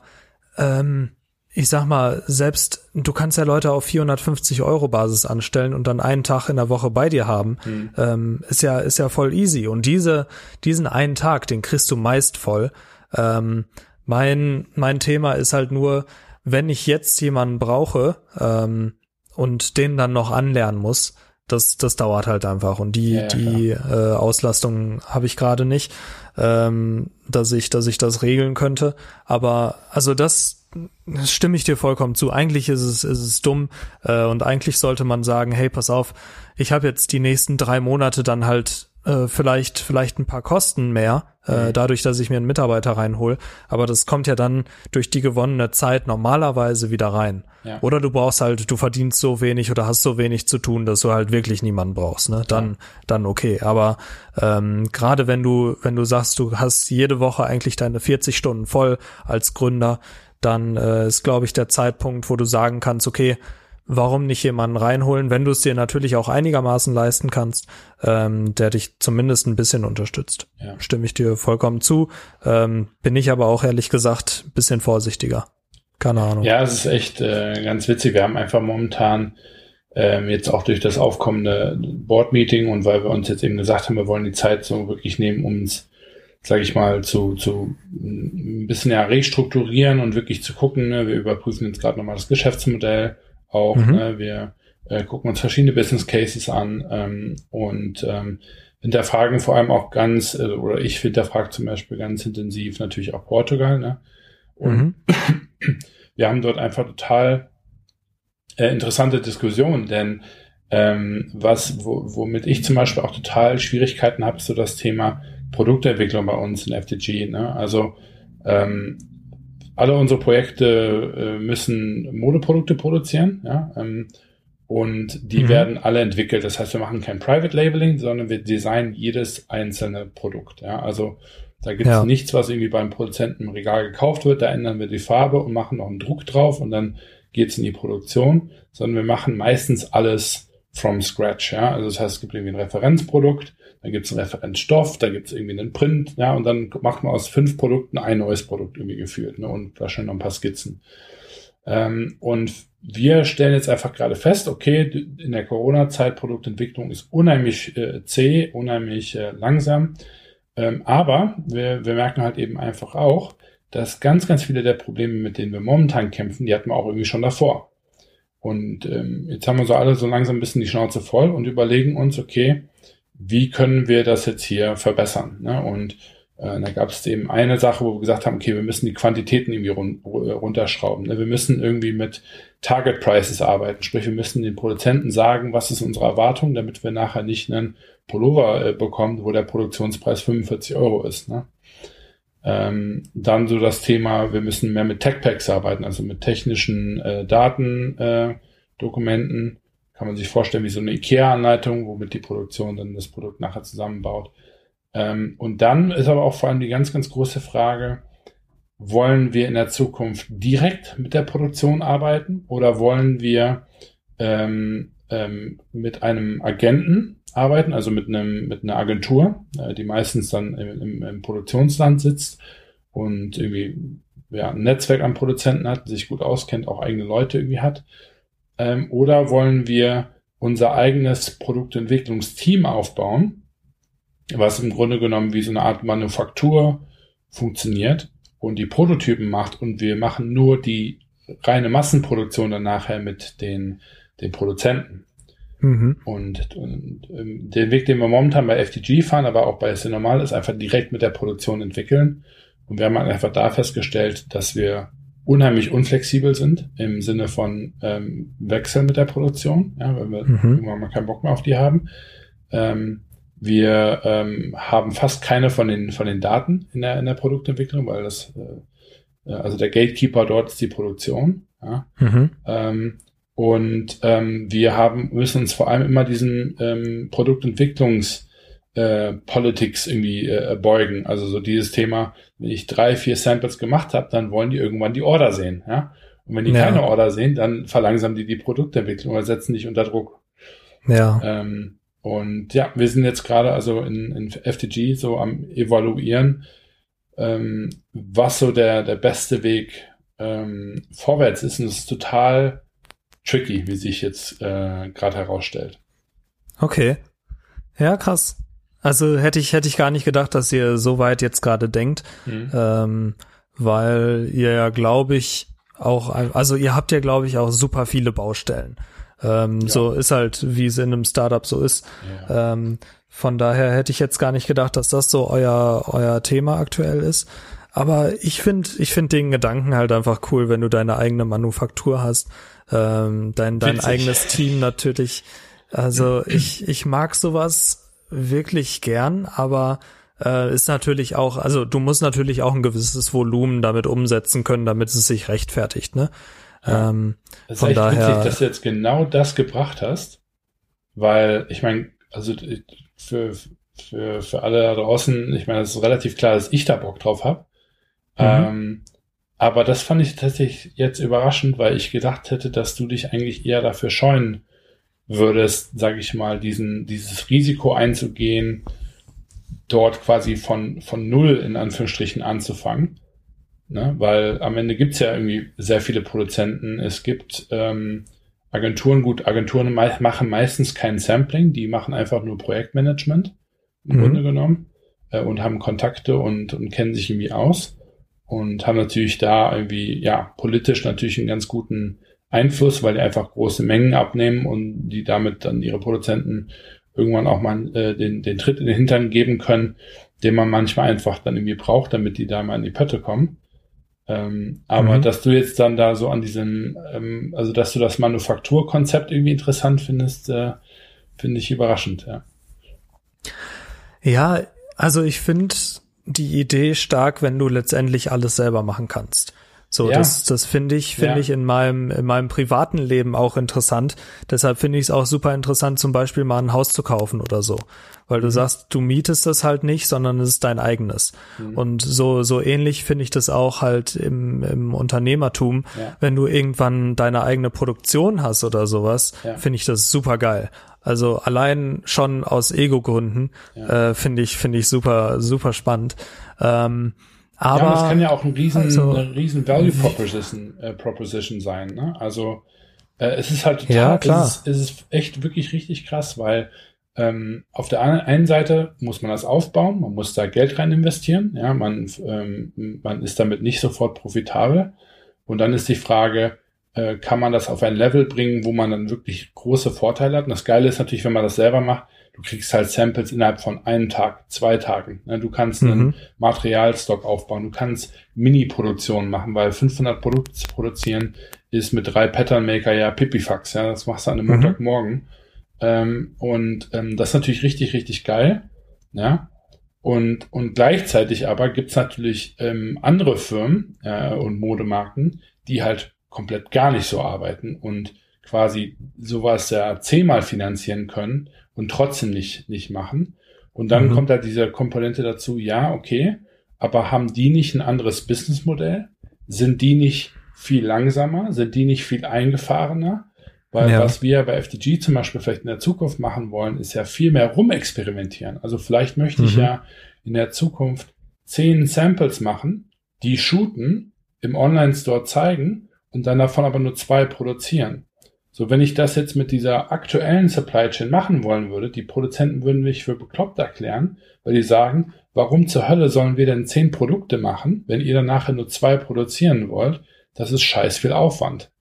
ähm, ich sag mal, selbst du kannst ja Leute auf 450 Euro Basis anstellen und dann einen Tag in der Woche bei dir haben, mhm. ähm, ist ja ist ja voll easy. Und diese diesen einen Tag, den kriegst du meist voll. Ähm, mein mein Thema ist halt nur, wenn ich jetzt jemanden brauche ähm, und den dann noch anlernen muss, das das dauert halt einfach und die ja, die äh, Auslastung habe ich gerade nicht, ähm, dass ich dass ich das regeln könnte. Aber also das das stimme ich dir vollkommen zu. Eigentlich ist es, ist es dumm äh, und eigentlich sollte man sagen, hey, pass auf, ich habe jetzt die nächsten drei Monate dann halt äh, vielleicht vielleicht ein paar Kosten mehr, äh, mhm. dadurch, dass ich mir einen Mitarbeiter reinhol. Aber das kommt ja dann durch die gewonnene Zeit normalerweise wieder rein. Ja. Oder du brauchst halt, du verdienst so wenig oder hast so wenig zu tun, dass du halt wirklich niemanden brauchst. Ne? Dann ja. dann okay. Aber ähm, gerade wenn du wenn du sagst, du hast jede Woche eigentlich deine 40 Stunden voll als Gründer, dann äh, ist, glaube ich, der Zeitpunkt, wo du sagen kannst, okay, warum nicht jemanden reinholen, wenn du es dir natürlich auch einigermaßen leisten kannst, ähm, der dich zumindest ein bisschen unterstützt. Ja. Stimme ich dir vollkommen zu. Ähm, bin ich aber auch ehrlich gesagt bisschen vorsichtiger. Keine Ahnung. Ja, es ist echt äh, ganz witzig. Wir haben einfach momentan ähm, jetzt auch durch das aufkommende Board-Meeting und weil wir uns jetzt eben gesagt haben, wir wollen die Zeit so wirklich nehmen, um uns sage ich mal, zu, zu ein bisschen ja restrukturieren und wirklich zu gucken. Ne? Wir überprüfen jetzt gerade nochmal das Geschäftsmodell auch. Mhm. Ne? Wir äh, gucken uns verschiedene Business Cases an ähm, und ähm, hinterfragen vor allem auch ganz, äh, oder ich hinterfrage zum Beispiel ganz intensiv natürlich auch Portugal. Ne? Und mhm. wir haben dort einfach total äh, interessante Diskussionen, denn ähm, was, wo, womit ich zum Beispiel auch total Schwierigkeiten habe, ist so das Thema Produktentwicklung bei uns in FTG. Ne? Also ähm, alle unsere Projekte äh, müssen Modeprodukte produzieren, ja, ähm, und die mhm. werden alle entwickelt. Das heißt, wir machen kein Private Labeling, sondern wir designen jedes einzelne Produkt. Ja, also da gibt es ja. nichts, was irgendwie beim Produzenten im Regal gekauft wird. Da ändern wir die Farbe und machen noch einen Druck drauf und dann geht's in die Produktion, sondern wir machen meistens alles from scratch. Ja, also das heißt, es gibt irgendwie ein Referenzprodukt dann gibt es einen Referenzstoff, da gibt es irgendwie einen Print, ja, und dann macht man aus fünf Produkten ein neues Produkt irgendwie geführt, ne, und wahrscheinlich noch ein paar Skizzen. Ähm, und wir stellen jetzt einfach gerade fest, okay, in der Corona-Zeit Produktentwicklung ist unheimlich äh, zäh, unheimlich äh, langsam, ähm, aber wir, wir merken halt eben einfach auch, dass ganz, ganz viele der Probleme, mit denen wir momentan kämpfen, die hatten wir auch irgendwie schon davor. Und ähm, jetzt haben wir so alle so langsam ein bisschen die Schnauze voll und überlegen uns, okay, wie können wir das jetzt hier verbessern? Ne? Und äh, da gab es eben eine Sache, wo wir gesagt haben, okay, wir müssen die Quantitäten irgendwie run runterschrauben. Ne? Wir müssen irgendwie mit Target Prices arbeiten, sprich, wir müssen den Produzenten sagen, was ist unsere Erwartung, damit wir nachher nicht einen Pullover äh, bekommen, wo der Produktionspreis 45 Euro ist. Ne? Ähm, dann so das Thema, wir müssen mehr mit Tech Packs arbeiten, also mit technischen äh, Datendokumenten. Äh, kann man sich vorstellen wie so eine IKEA-Anleitung, womit die Produktion dann das Produkt nachher zusammenbaut. Ähm, und dann ist aber auch vor allem die ganz, ganz große Frage, wollen wir in der Zukunft direkt mit der Produktion arbeiten oder wollen wir ähm, ähm, mit einem Agenten arbeiten, also mit einem mit einer Agentur, äh, die meistens dann im, im, im, Produktionsland sitzt und irgendwie ja, ein Netzwerk an Produzenten hat, sich gut auskennt, auch eigene Leute irgendwie hat ähm, oder wollen wir unser eigenes Produktentwicklungsteam aufbauen, was im Grunde genommen wie so eine Art Manufaktur funktioniert und die Prototypen macht und wir machen nur die reine Massenproduktion dann nachher mit den, den Produzenten. Mhm. Und, und ähm, den Weg, den wir momentan bei FTG fahren, aber auch bei Normal, ist einfach direkt mit der Produktion entwickeln. Und wir haben einfach da festgestellt, dass wir unheimlich unflexibel sind im Sinne von ähm, Wechseln mit der Produktion, ja, wenn wir mhm. irgendwann mal keinen Bock mehr auf die haben. Ähm, wir ähm, haben fast keine von den von den Daten in der in der Produktentwicklung, weil das äh, äh also der Gatekeeper dort ist die Produktion. Ja. Mhm. Ähm, Und ähm, wir haben müssen uns vor allem immer diesen ähm, Produktentwicklungs äh, Politics irgendwie äh, beugen. Also so dieses Thema, wenn ich drei, vier Samples gemacht habe, dann wollen die irgendwann die Order sehen. Ja? Und wenn die ja. keine Order sehen, dann verlangsamen die die Produktentwicklung oder setzen dich unter Druck. Ja. Ähm, und ja, wir sind jetzt gerade also in, in FTG so am evaluieren, ähm, was so der, der beste Weg ähm, vorwärts ist. Und es ist total tricky, wie sich jetzt äh, gerade herausstellt. Okay. Ja, krass. Also hätte ich, hätte ich gar nicht gedacht, dass ihr so weit jetzt gerade denkt, mhm. ähm, weil ihr ja, glaube ich, auch, also ihr habt ja, glaube ich, auch super viele Baustellen. Ähm, ja. So ist halt, wie es in einem Startup so ist. Ja. Ähm, von daher hätte ich jetzt gar nicht gedacht, dass das so euer, euer Thema aktuell ist. Aber ich finde, ich finde den Gedanken halt einfach cool, wenn du deine eigene Manufaktur hast, ähm, dein, dein eigenes Team natürlich. Also ich, ich mag sowas wirklich gern, aber äh, ist natürlich auch, also du musst natürlich auch ein gewisses Volumen damit umsetzen können, damit es sich rechtfertigt, ne? Ja. Ähm, das ist von echt daher, witzig, dass du jetzt genau das gebracht hast, weil ich meine, also für, für, für alle da draußen, ich meine, es ist relativ klar, dass ich da Bock drauf habe. Mhm. Ähm, aber das fand ich tatsächlich jetzt überraschend, weil ich gedacht hätte, dass du dich eigentlich eher dafür scheuen würdest, sage ich mal, diesen, dieses Risiko einzugehen, dort quasi von, von null in Anführungsstrichen anzufangen. Ne? Weil am Ende gibt's ja irgendwie sehr viele Produzenten. Es gibt ähm, Agenturen, gut, Agenturen me machen meistens kein Sampling, die machen einfach nur Projektmanagement im mhm. Grunde genommen äh, und haben Kontakte und, und kennen sich irgendwie aus und haben natürlich da irgendwie, ja, politisch natürlich einen ganz guten Einfluss, weil die einfach große Mengen abnehmen und die damit dann ihre Produzenten irgendwann auch mal äh, den, den Tritt in den Hintern geben können, den man manchmal einfach dann irgendwie braucht, damit die da mal in die Pötte kommen. Ähm, aber mhm. dass du jetzt dann da so an diesem, ähm, also dass du das Manufakturkonzept irgendwie interessant findest, äh, finde ich überraschend, ja. Ja, also ich finde die Idee stark, wenn du letztendlich alles selber machen kannst. So, ja. das, das finde ich, finde ja. ich in meinem, in meinem privaten Leben auch interessant. Deshalb finde ich es auch super interessant, zum Beispiel mal ein Haus zu kaufen oder so. Weil du mhm. sagst, du mietest das halt nicht, sondern es ist dein eigenes. Mhm. Und so, so ähnlich finde ich das auch halt im, im Unternehmertum. Ja. Wenn du irgendwann deine eigene Produktion hast oder sowas, finde ich das super geil. Also allein schon aus Ego-Gründen äh, finde ich, finde ich super, super spannend. Ähm, aber ja, das kann ja auch ein riesen, also, eine riesen Value Proposition, äh, Proposition sein. Ne? Also äh, es ist halt total, ja, klar. Es, ist, es ist echt wirklich richtig krass, weil ähm, auf der einen Seite muss man das aufbauen, man muss da Geld rein investieren, ja, man, ähm, man ist damit nicht sofort profitabel. Und dann ist die Frage, äh, kann man das auf ein Level bringen, wo man dann wirklich große Vorteile hat? Und das Geile ist natürlich, wenn man das selber macht, du kriegst halt Samples innerhalb von einem Tag, zwei Tagen. Ne? Du kannst mhm. einen Materialstock aufbauen, du kannst Mini-Produktionen machen, weil 500 Produkte produzieren ist mit drei Pattern Maker ja Pipifax, ja, das machst du an einem mhm. Montagmorgen. Ähm, und ähm, das ist natürlich richtig, richtig geil, ja. Und, und gleichzeitig aber gibt's natürlich ähm, andere Firmen äh, und Modemarken, die halt komplett gar nicht so arbeiten und quasi sowas ja zehnmal finanzieren können und trotzdem nicht, nicht machen. Und dann mhm. kommt da diese Komponente dazu, ja, okay, aber haben die nicht ein anderes Businessmodell? Sind die nicht viel langsamer? Sind die nicht viel eingefahrener? Weil ja. was wir bei FDG zum Beispiel vielleicht in der Zukunft machen wollen, ist ja viel mehr rumexperimentieren. Also vielleicht möchte mhm. ich ja in der Zukunft zehn Samples machen, die shooten, im Online-Store zeigen und dann davon aber nur zwei produzieren. So, wenn ich das jetzt mit dieser aktuellen Supply Chain machen wollen würde, die Produzenten würden mich für bekloppt erklären, weil die sagen, warum zur Hölle sollen wir denn zehn Produkte machen, wenn ihr dann nachher nur zwei produzieren wollt? Das ist scheiß viel Aufwand.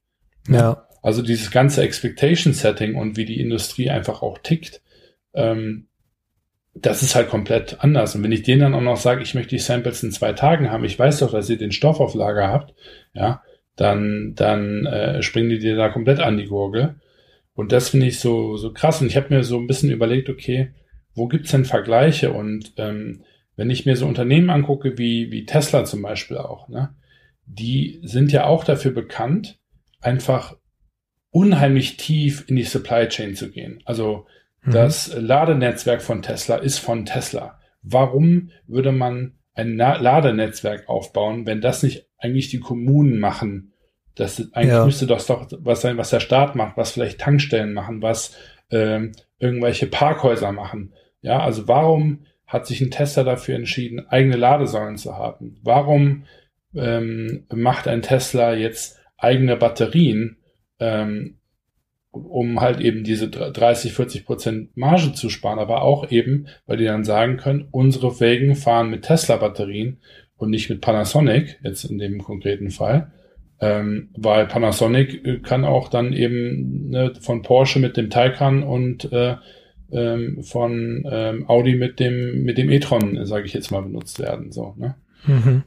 Ja. Also dieses ganze Expectation Setting und wie die Industrie einfach auch tickt, ähm, das ist halt komplett anders. Und wenn ich denen dann auch noch sage, ich möchte die Samples in zwei Tagen haben, ich weiß doch, dass ihr den Stoff auf Lager habt, ja, dann, dann äh, springen die dir da komplett an die Gurgel. Und das finde ich so, so krass. Und ich habe mir so ein bisschen überlegt, okay, wo gibt's denn Vergleiche? Und ähm, wenn ich mir so Unternehmen angucke, wie, wie Tesla zum Beispiel auch, ne, die sind ja auch dafür bekannt, einfach unheimlich tief in die Supply Chain zu gehen. Also mhm. das Ladenetzwerk von Tesla ist von Tesla. Warum würde man ein Ladenetzwerk aufbauen, wenn das nicht eigentlich die Kommunen machen? Das eigentlich ja. müsste das doch was sein, was der Staat macht, was vielleicht Tankstellen machen, was ähm, irgendwelche Parkhäuser machen. Ja, also warum hat sich ein Tesla dafür entschieden, eigene Ladesäulen zu haben? Warum ähm, macht ein Tesla jetzt eigene Batterien, ähm, um halt eben diese 30, 40 Prozent Marge zu sparen, aber auch eben, weil die dann sagen können, unsere Wägen fahren mit Tesla-Batterien und nicht mit Panasonic, jetzt in dem konkreten Fall. Ähm, weil Panasonic äh, kann auch dann eben ne, von Porsche mit dem Taycan und äh, ähm, von ähm, Audi mit dem mit dem e-tron, sage ich jetzt mal, benutzt werden. So, ne? Mhm.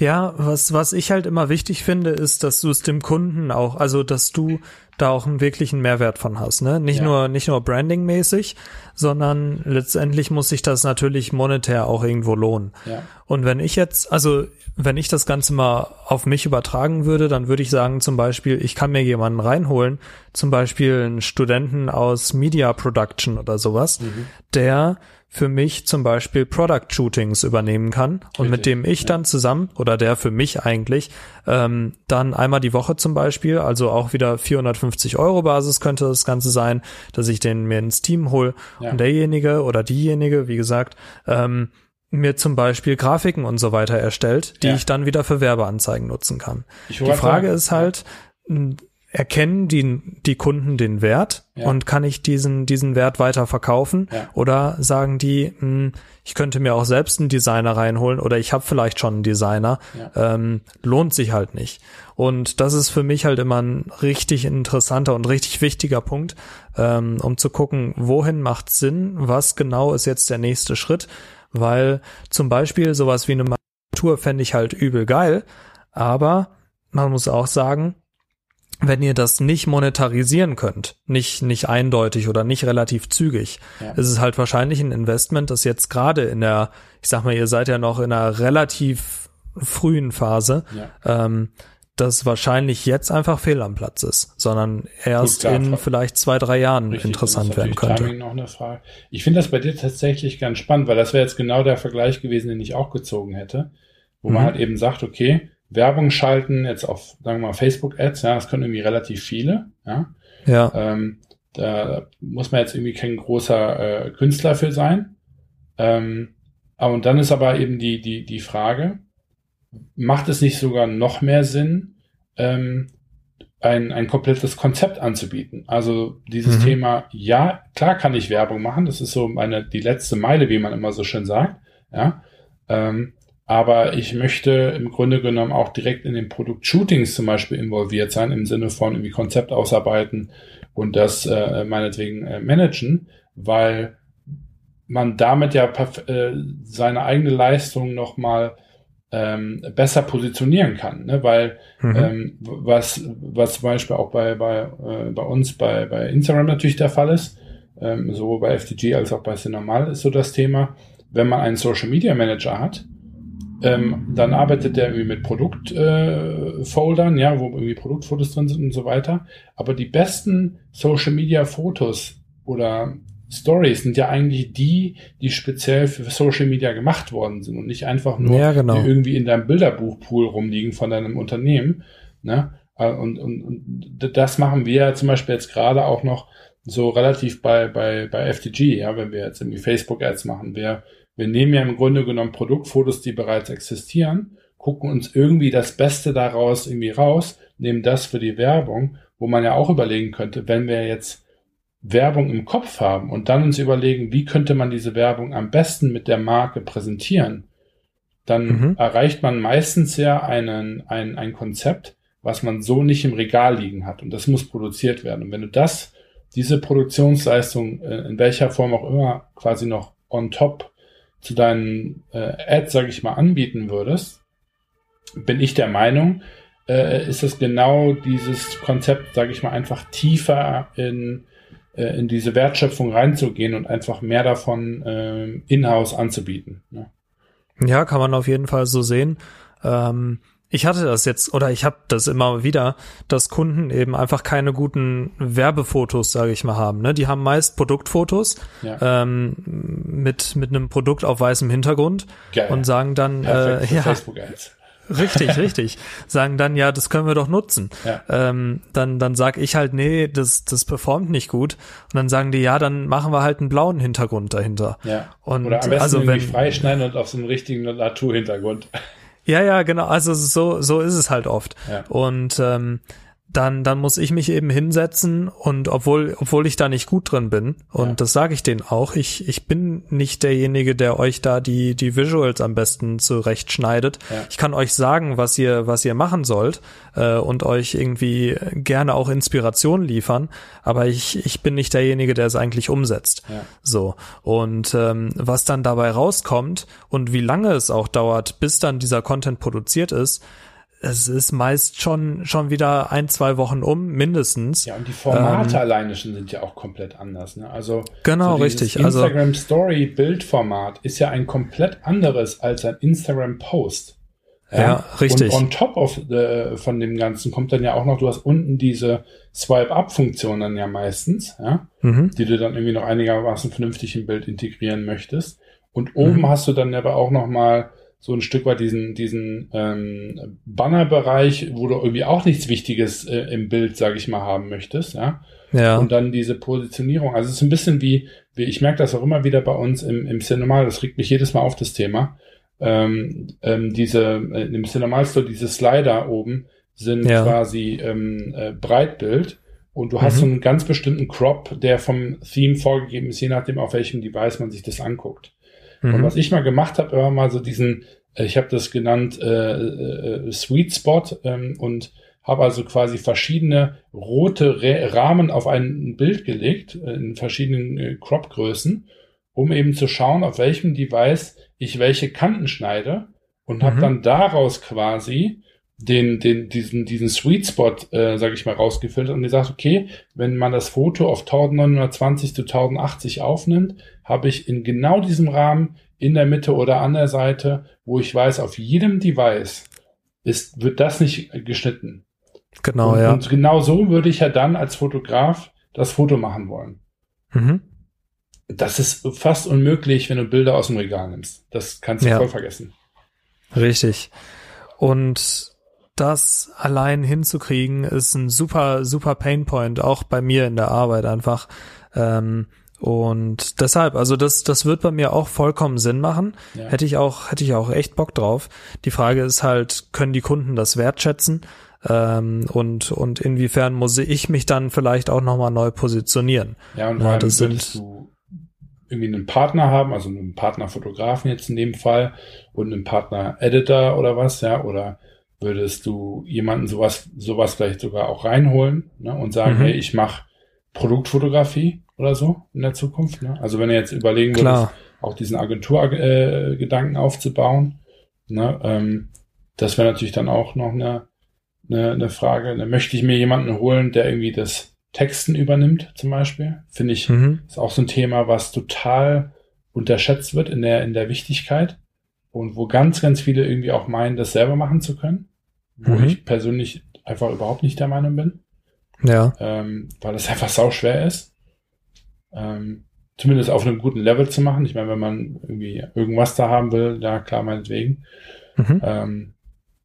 Ja, was, was ich halt immer wichtig finde, ist, dass du es dem Kunden auch, also dass du da auch einen wirklichen Mehrwert von hast, ne? Nicht ja. nur, nicht nur brandingmäßig, sondern letztendlich muss sich das natürlich monetär auch irgendwo lohnen. Ja. Und wenn ich jetzt, also wenn ich das Ganze mal auf mich übertragen würde, dann würde ich sagen, zum Beispiel, ich kann mir jemanden reinholen, zum Beispiel einen Studenten aus Media Production oder sowas, mhm. der für mich zum Beispiel Product Shootings übernehmen kann Richtig. und mit dem ich ja. dann zusammen oder der für mich eigentlich ähm, dann einmal die Woche zum Beispiel, also auch wieder 450 Euro Basis könnte das Ganze sein, dass ich den mir ins Team hole ja. und derjenige oder diejenige, wie gesagt, ähm, mir zum Beispiel Grafiken und so weiter erstellt, die ja. ich dann wieder für Werbeanzeigen nutzen kann. Die Frage sagen, ist halt, erkennen die, die Kunden den Wert ja. und kann ich diesen, diesen Wert weiter verkaufen? Ja. Oder sagen die, mh, hm, ich könnte mir auch selbst einen Designer reinholen oder ich habe vielleicht schon einen Designer, ja. ähm, lohnt sich halt nicht. Und das ist für mich halt immer ein richtig interessanter und richtig wichtiger Punkt, ähm, um zu gucken, wohin macht Sinn, was genau ist jetzt der nächste Schritt, weil zum Beispiel sowas wie eine Tour fände ich halt übel geil, aber man muss auch sagen, wenn ihr das nicht monetarisieren könnt, nicht, nicht eindeutig oder nicht relativ zügig, ja. ist es halt wahrscheinlich ein Investment, das jetzt gerade in der, ich sag mal, ihr seid ja noch in einer relativ frühen Phase, ja. ähm, das wahrscheinlich jetzt einfach fehl am Platz ist, sondern erst Gut, in vielleicht zwei, drei Jahren richtig, interessant werden könnte. Ich finde das bei dir tatsächlich ganz spannend, weil das wäre jetzt genau der Vergleich gewesen, den ich auch gezogen hätte, wo mhm. man halt eben sagt, okay, Werbung schalten, jetzt auf, sagen wir mal, Facebook-Ads, ja, das können irgendwie relativ viele, ja. Ja. Ähm, da muss man jetzt irgendwie kein großer äh, Künstler für sein. Ähm, aber und dann ist aber eben die, die, die Frage, macht es nicht sogar noch mehr Sinn, ähm, ein, ein komplettes Konzept anzubieten? Also dieses mhm. Thema, ja, klar kann ich Werbung machen, das ist so meine, die letzte Meile, wie man immer so schön sagt, ja. Ähm, aber ich möchte im Grunde genommen auch direkt in den Produktshootings zum Beispiel involviert sein, im Sinne von irgendwie Konzept ausarbeiten und das äh, meinetwegen äh, managen, weil man damit ja äh, seine eigene Leistung nochmal ähm, besser positionieren kann, ne? weil mhm. ähm, was was zum Beispiel auch bei bei äh, bei uns bei bei Instagram natürlich der Fall ist, ähm, sowohl bei FTG als auch bei Cinemal ist so das Thema, wenn man einen Social Media Manager hat, ähm, dann arbeitet der irgendwie mit Produktfoldern, äh, ja, wo irgendwie Produktfotos drin sind und so weiter. Aber die besten Social Media Fotos oder Stories sind ja eigentlich die, die speziell für Social Media gemacht worden sind und nicht einfach nur ja, genau. irgendwie in deinem Bilderbuchpool rumliegen von deinem Unternehmen. Ne? Äh, und, und, und das machen wir zum Beispiel jetzt gerade auch noch so relativ bei, bei, bei FTG, ja, wenn wir jetzt irgendwie Facebook-Ads machen. Wir wir nehmen ja im Grunde genommen Produktfotos, die bereits existieren, gucken uns irgendwie das Beste daraus irgendwie raus, nehmen das für die Werbung, wo man ja auch überlegen könnte, wenn wir jetzt Werbung im Kopf haben und dann uns überlegen, wie könnte man diese Werbung am besten mit der Marke präsentieren, dann mhm. erreicht man meistens ja einen, ein, ein Konzept, was man so nicht im Regal liegen hat. Und das muss produziert werden. Und wenn du das, diese Produktionsleistung äh, in welcher Form auch immer quasi noch on top zu deinen äh, Ads, sage ich mal, anbieten würdest, bin ich der Meinung, äh, ist es genau dieses Konzept, sage ich mal, einfach tiefer in, äh, in diese Wertschöpfung reinzugehen und einfach mehr davon äh, in-house anzubieten. Ne? Ja, kann man auf jeden Fall so sehen. Ähm, ich hatte das jetzt oder ich habe das immer wieder, dass Kunden eben einfach keine guten Werbefotos, sage ich mal, haben. Ne? Die haben meist Produktfotos ja. ähm, mit mit einem Produkt auf weißem Hintergrund Geil. und sagen dann äh, ja, Facebook Ads. Richtig, richtig. Sagen dann, ja, das können wir doch nutzen. Ja. Ähm, dann dann sag ich halt, nee, das, das performt nicht gut. Und dann sagen die, ja, dann machen wir halt einen blauen Hintergrund dahinter. Ja. Und Oder am besten also, wenn, freischneiden und auf so einem richtigen Naturhintergrund. Ja, ja, genau. Also so, so ist es halt oft. Ja. Und ähm, dann, dann muss ich mich eben hinsetzen und obwohl, obwohl ich da nicht gut drin bin, und ja. das sage ich denen auch, ich, ich bin nicht derjenige, der euch da die, die Visuals am besten zurechtschneidet. Ja. Ich kann euch sagen, was ihr, was ihr machen sollt äh, und euch irgendwie gerne auch Inspiration liefern, aber ich, ich bin nicht derjenige, der es eigentlich umsetzt. Ja. So. Und ähm, was dann dabei rauskommt und wie lange es auch dauert, bis dann dieser Content produziert ist, es ist meist schon, schon wieder ein, zwei Wochen um, mindestens. Ja, und die Formate ähm, alleine schon sind ja auch komplett anders. Ne? Also genau, so richtig. Also Instagram Story Bildformat ist ja ein komplett anderes als ein Instagram Post. Ja, ja richtig. Und on top of the, von dem Ganzen kommt dann ja auch noch, du hast unten diese Swipe-Up-Funktion dann ja meistens, ja, mhm. die du dann irgendwie noch einigermaßen vernünftig im Bild integrieren möchtest. Und oben mhm. hast du dann aber auch noch mal so ein Stück weit diesen, diesen ähm, Bannerbereich, wo du irgendwie auch nichts Wichtiges äh, im Bild, sage ich mal, haben möchtest, ja. Ja. Und dann diese Positionierung. Also es ist ein bisschen wie, wie ich merke das auch immer wieder bei uns im, im Cinemal, das regt mich jedes Mal auf das Thema. Ähm, ähm, diese, äh, im Cinemal Store, diese Slider oben sind ja. quasi ähm, äh, Breitbild und du hast mhm. so einen ganz bestimmten Crop, der vom Theme vorgegeben ist, je nachdem, auf welchem Device man sich das anguckt. Mhm. Und was ich mal gemacht habe, war mal so diesen, äh, ich habe das genannt äh, äh, Sweet Spot ähm, und habe also quasi verschiedene rote Re Rahmen auf ein Bild gelegt, äh, in verschiedenen äh, Crop-Größen, um eben zu schauen, auf welchem Device ich welche Kanten schneide und mhm. habe dann daraus quasi den, den, diesen, diesen Sweet Spot, äh, sage ich mal, rausgefiltert und gesagt, okay, wenn man das Foto auf 1920 zu 1080 aufnimmt, habe ich in genau diesem Rahmen in der Mitte oder an der Seite, wo ich weiß, auf jedem Device ist, wird das nicht geschnitten. Genau, und, ja. Und genau so würde ich ja dann als Fotograf das Foto machen wollen. Mhm. Das ist fast unmöglich, wenn du Bilder aus dem Regal nimmst. Das kannst du ja. voll vergessen. Richtig. Und das allein hinzukriegen, ist ein super, super Painpoint, auch bei mir in der Arbeit einfach. Ähm, und deshalb, also das, das wird bei mir auch vollkommen Sinn machen. Ja. Hätte ich auch, hätte ich auch echt Bock drauf. Die Frage ist halt, können die Kunden das wertschätzen? Ähm, und, und inwiefern muss ich mich dann vielleicht auch nochmal neu positionieren? Ja, und ja, das sind, du irgendwie einen Partner haben, also einen Partnerfotografen jetzt in dem Fall und einen Partner-Editor oder was, ja, oder würdest du jemanden sowas, sowas vielleicht sogar auch reinholen ne, und sagen, mhm. hey, ich mache Produktfotografie oder so in der Zukunft. Ne? Also wenn du jetzt überlegen würdest, auch diesen Agenturgedanken äh, aufzubauen, ne, ähm, das wäre natürlich dann auch noch eine, eine, eine Frage. Da möchte ich mir jemanden holen, der irgendwie das Texten übernimmt, zum Beispiel. Finde ich, mhm. ist auch so ein Thema, was total unterschätzt wird in der, in der Wichtigkeit und wo ganz, ganz viele irgendwie auch meinen, das selber machen zu können wo mhm. ich persönlich einfach überhaupt nicht der Meinung bin. Ja. Ähm, weil es einfach sau schwer ist. Ähm, zumindest auf einem guten Level zu machen. Ich meine, wenn man irgendwie irgendwas da haben will, ja klar, meinetwegen. Mhm. Ähm,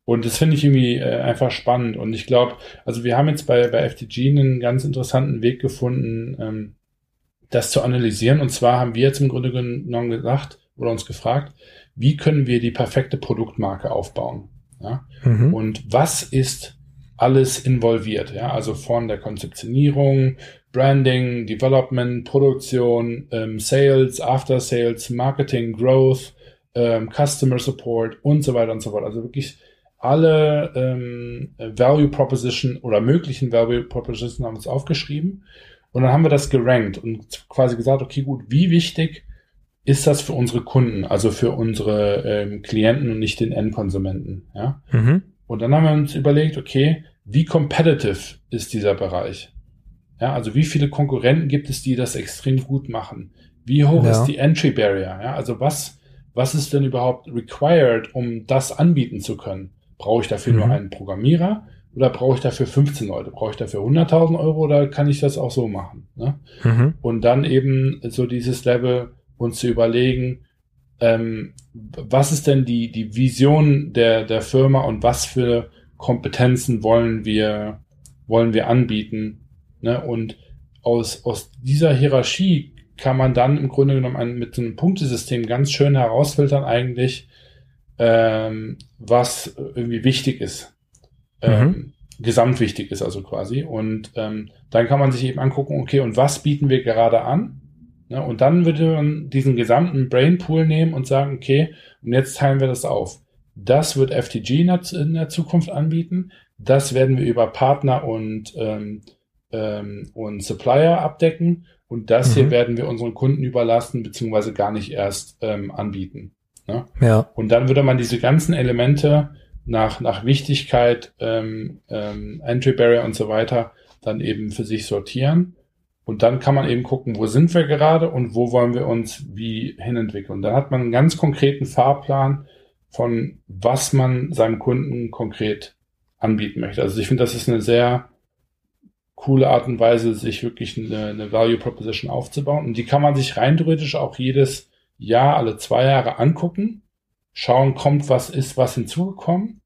und das finde ich irgendwie äh, einfach spannend. Und ich glaube, also wir haben jetzt bei, bei FTG einen ganz interessanten Weg gefunden, ähm, das zu analysieren. Und zwar haben wir jetzt im Grunde genommen gesagt oder uns gefragt, wie können wir die perfekte Produktmarke aufbauen? Ja? Mhm. Und was ist alles involviert? Ja? Also von der Konzeptionierung, Branding, Development, Produktion, ähm, Sales, After Sales, Marketing, Growth, ähm, Customer Support und so weiter und so fort. Also wirklich alle ähm, Value Proposition oder möglichen Value Proposition haben wir uns aufgeschrieben. Und dann haben wir das gerankt und quasi gesagt, okay, gut, wie wichtig ist das für unsere Kunden, also für unsere ähm, Klienten und nicht den Endkonsumenten. Ja? Mhm. Und dann haben wir uns überlegt, okay, wie competitive ist dieser Bereich? Ja, also wie viele Konkurrenten gibt es, die das extrem gut machen? Wie hoch ja. ist die Entry Barrier? Ja, also was, was ist denn überhaupt required, um das anbieten zu können? Brauche ich dafür mhm. nur einen Programmierer oder brauche ich dafür 15 Leute? Brauche ich dafür 100.000 Euro oder kann ich das auch so machen? Ne? Mhm. Und dann eben so dieses Level uns zu überlegen, ähm, was ist denn die, die Vision der, der Firma und was für Kompetenzen wollen wir, wollen wir anbieten? Ne? Und aus, aus dieser Hierarchie kann man dann im Grunde genommen ein, mit so einem Punktesystem ganz schön herausfiltern eigentlich, ähm, was irgendwie wichtig ist. Ähm, mhm. Gesamtwichtig ist also quasi. Und ähm, dann kann man sich eben angucken, okay, und was bieten wir gerade an? Ne, und dann würde man diesen gesamten Brainpool nehmen und sagen, okay, und jetzt teilen wir das auf. Das wird FTG in der, in der Zukunft anbieten. Das werden wir über Partner und, ähm, ähm, und Supplier abdecken. Und das mhm. hier werden wir unseren Kunden überlassen, beziehungsweise gar nicht erst ähm, anbieten. Ne? Ja. Und dann würde man diese ganzen Elemente nach, nach Wichtigkeit, ähm, ähm, Entry Barrier und so weiter dann eben für sich sortieren und dann kann man eben gucken, wo sind wir gerade und wo wollen wir uns wie hinentwickeln. Dann hat man einen ganz konkreten Fahrplan von, was man seinem Kunden konkret anbieten möchte. Also ich finde, das ist eine sehr coole Art und Weise, sich wirklich eine, eine Value Proposition aufzubauen. Und die kann man sich rein theoretisch auch jedes Jahr, alle zwei Jahre angucken, schauen, kommt was, ist was hinzugekommen.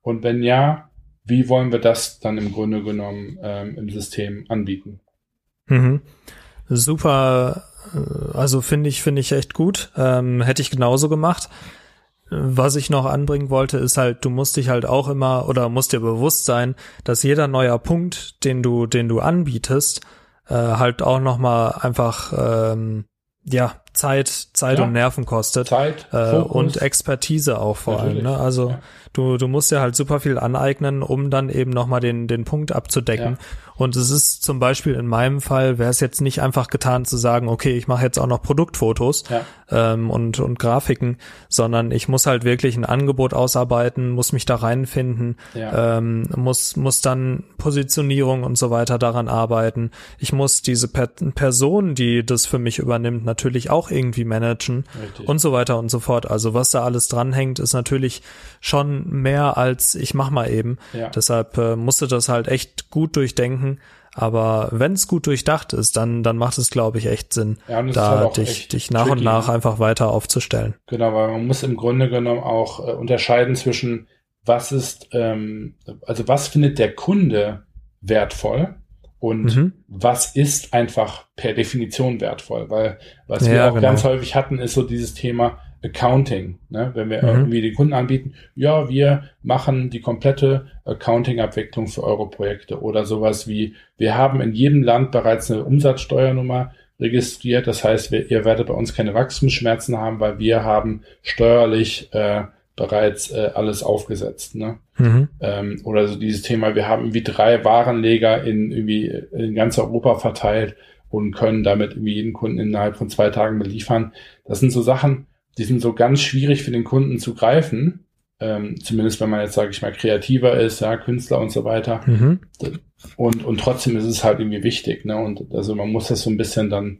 Und wenn ja, wie wollen wir das dann im Grunde genommen ähm, im System anbieten? Mhm. Super, äh, also finde ich, finde ich echt gut. Ähm, hätte ich genauso gemacht. Was ich noch anbringen wollte, ist halt, du musst dich halt auch immer oder musst dir bewusst sein, dass jeder neuer Punkt, den du, den du anbietest, äh, halt auch nochmal einfach ähm, ja, Zeit, Zeit ja. und Nerven kostet. Zeit, äh, und Expertise auch vor Natürlich. allem. Ne? Also ja. du, du musst dir halt super viel aneignen, um dann eben nochmal den, den Punkt abzudecken. Ja. Und es ist zum Beispiel in meinem Fall, wäre es jetzt nicht einfach getan zu sagen, okay, ich mache jetzt auch noch Produktfotos ja. ähm, und, und Grafiken, sondern ich muss halt wirklich ein Angebot ausarbeiten, muss mich da reinfinden, ja. ähm, muss, muss dann Positionierung und so weiter daran arbeiten. Ich muss diese per Person, die das für mich übernimmt, natürlich auch irgendwie managen Richtig. und so weiter und so fort. Also was da alles dranhängt, ist natürlich schon mehr als ich mach mal eben. Ja. Deshalb äh, musste das halt echt gut durchdenken aber wenn es gut durchdacht ist, dann, dann macht es, glaube ich, echt Sinn, ja, da halt dich, dich nach tricky. und nach einfach weiter aufzustellen. Genau, weil man muss im Grunde genommen auch äh, unterscheiden zwischen, was ist, ähm, also was findet der Kunde wertvoll und mhm. was ist einfach per Definition wertvoll, weil was ja, wir auch genau. ganz häufig hatten, ist so dieses Thema, Accounting. Ne? Wenn wir mhm. irgendwie den Kunden anbieten, ja, wir machen die komplette Accounting-Abwicklung für eure Projekte oder sowas wie, wir haben in jedem Land bereits eine Umsatzsteuernummer registriert. Das heißt, wir, ihr werdet bei uns keine Wachstumsschmerzen haben, weil wir haben steuerlich äh, bereits äh, alles aufgesetzt. Ne? Mhm. Ähm, oder so dieses Thema, wir haben irgendwie drei Warenleger in irgendwie in ganz Europa verteilt und können damit irgendwie jeden Kunden innerhalb von zwei Tagen beliefern. Das sind so Sachen, die sind so ganz schwierig für den Kunden zu greifen. Ähm, zumindest wenn man jetzt, sage ich mal, kreativer ist, ja, Künstler und so weiter. Mhm. Und, und trotzdem ist es halt irgendwie wichtig. Ne? Und also man muss das so ein bisschen dann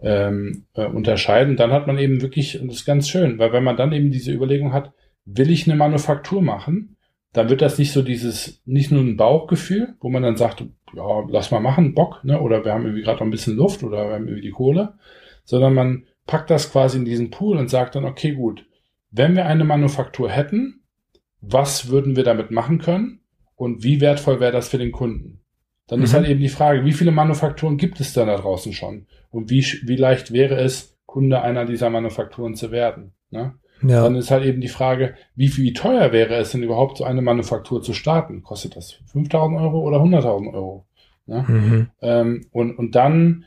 ähm, äh, unterscheiden. Dann hat man eben wirklich, und das ist ganz schön, weil wenn man dann eben diese Überlegung hat, will ich eine Manufaktur machen, dann wird das nicht so dieses, nicht nur ein Bauchgefühl, wo man dann sagt, ja, lass mal machen, Bock, ne? oder wir haben irgendwie gerade noch ein bisschen Luft oder wir haben irgendwie die Kohle, sondern man packt das quasi in diesen Pool und sagt dann, okay, gut, wenn wir eine Manufaktur hätten, was würden wir damit machen können und wie wertvoll wäre das für den Kunden? Dann mhm. ist halt eben die Frage, wie viele Manufakturen gibt es denn da draußen schon? Und wie, wie leicht wäre es, Kunde einer dieser Manufakturen zu werden? Ne? Ja. Dann ist halt eben die Frage, wie viel wie teuer wäre es denn überhaupt, so eine Manufaktur zu starten? Kostet das 5000 Euro oder 100.000 Euro? Ne? Mhm. Ähm, und, und dann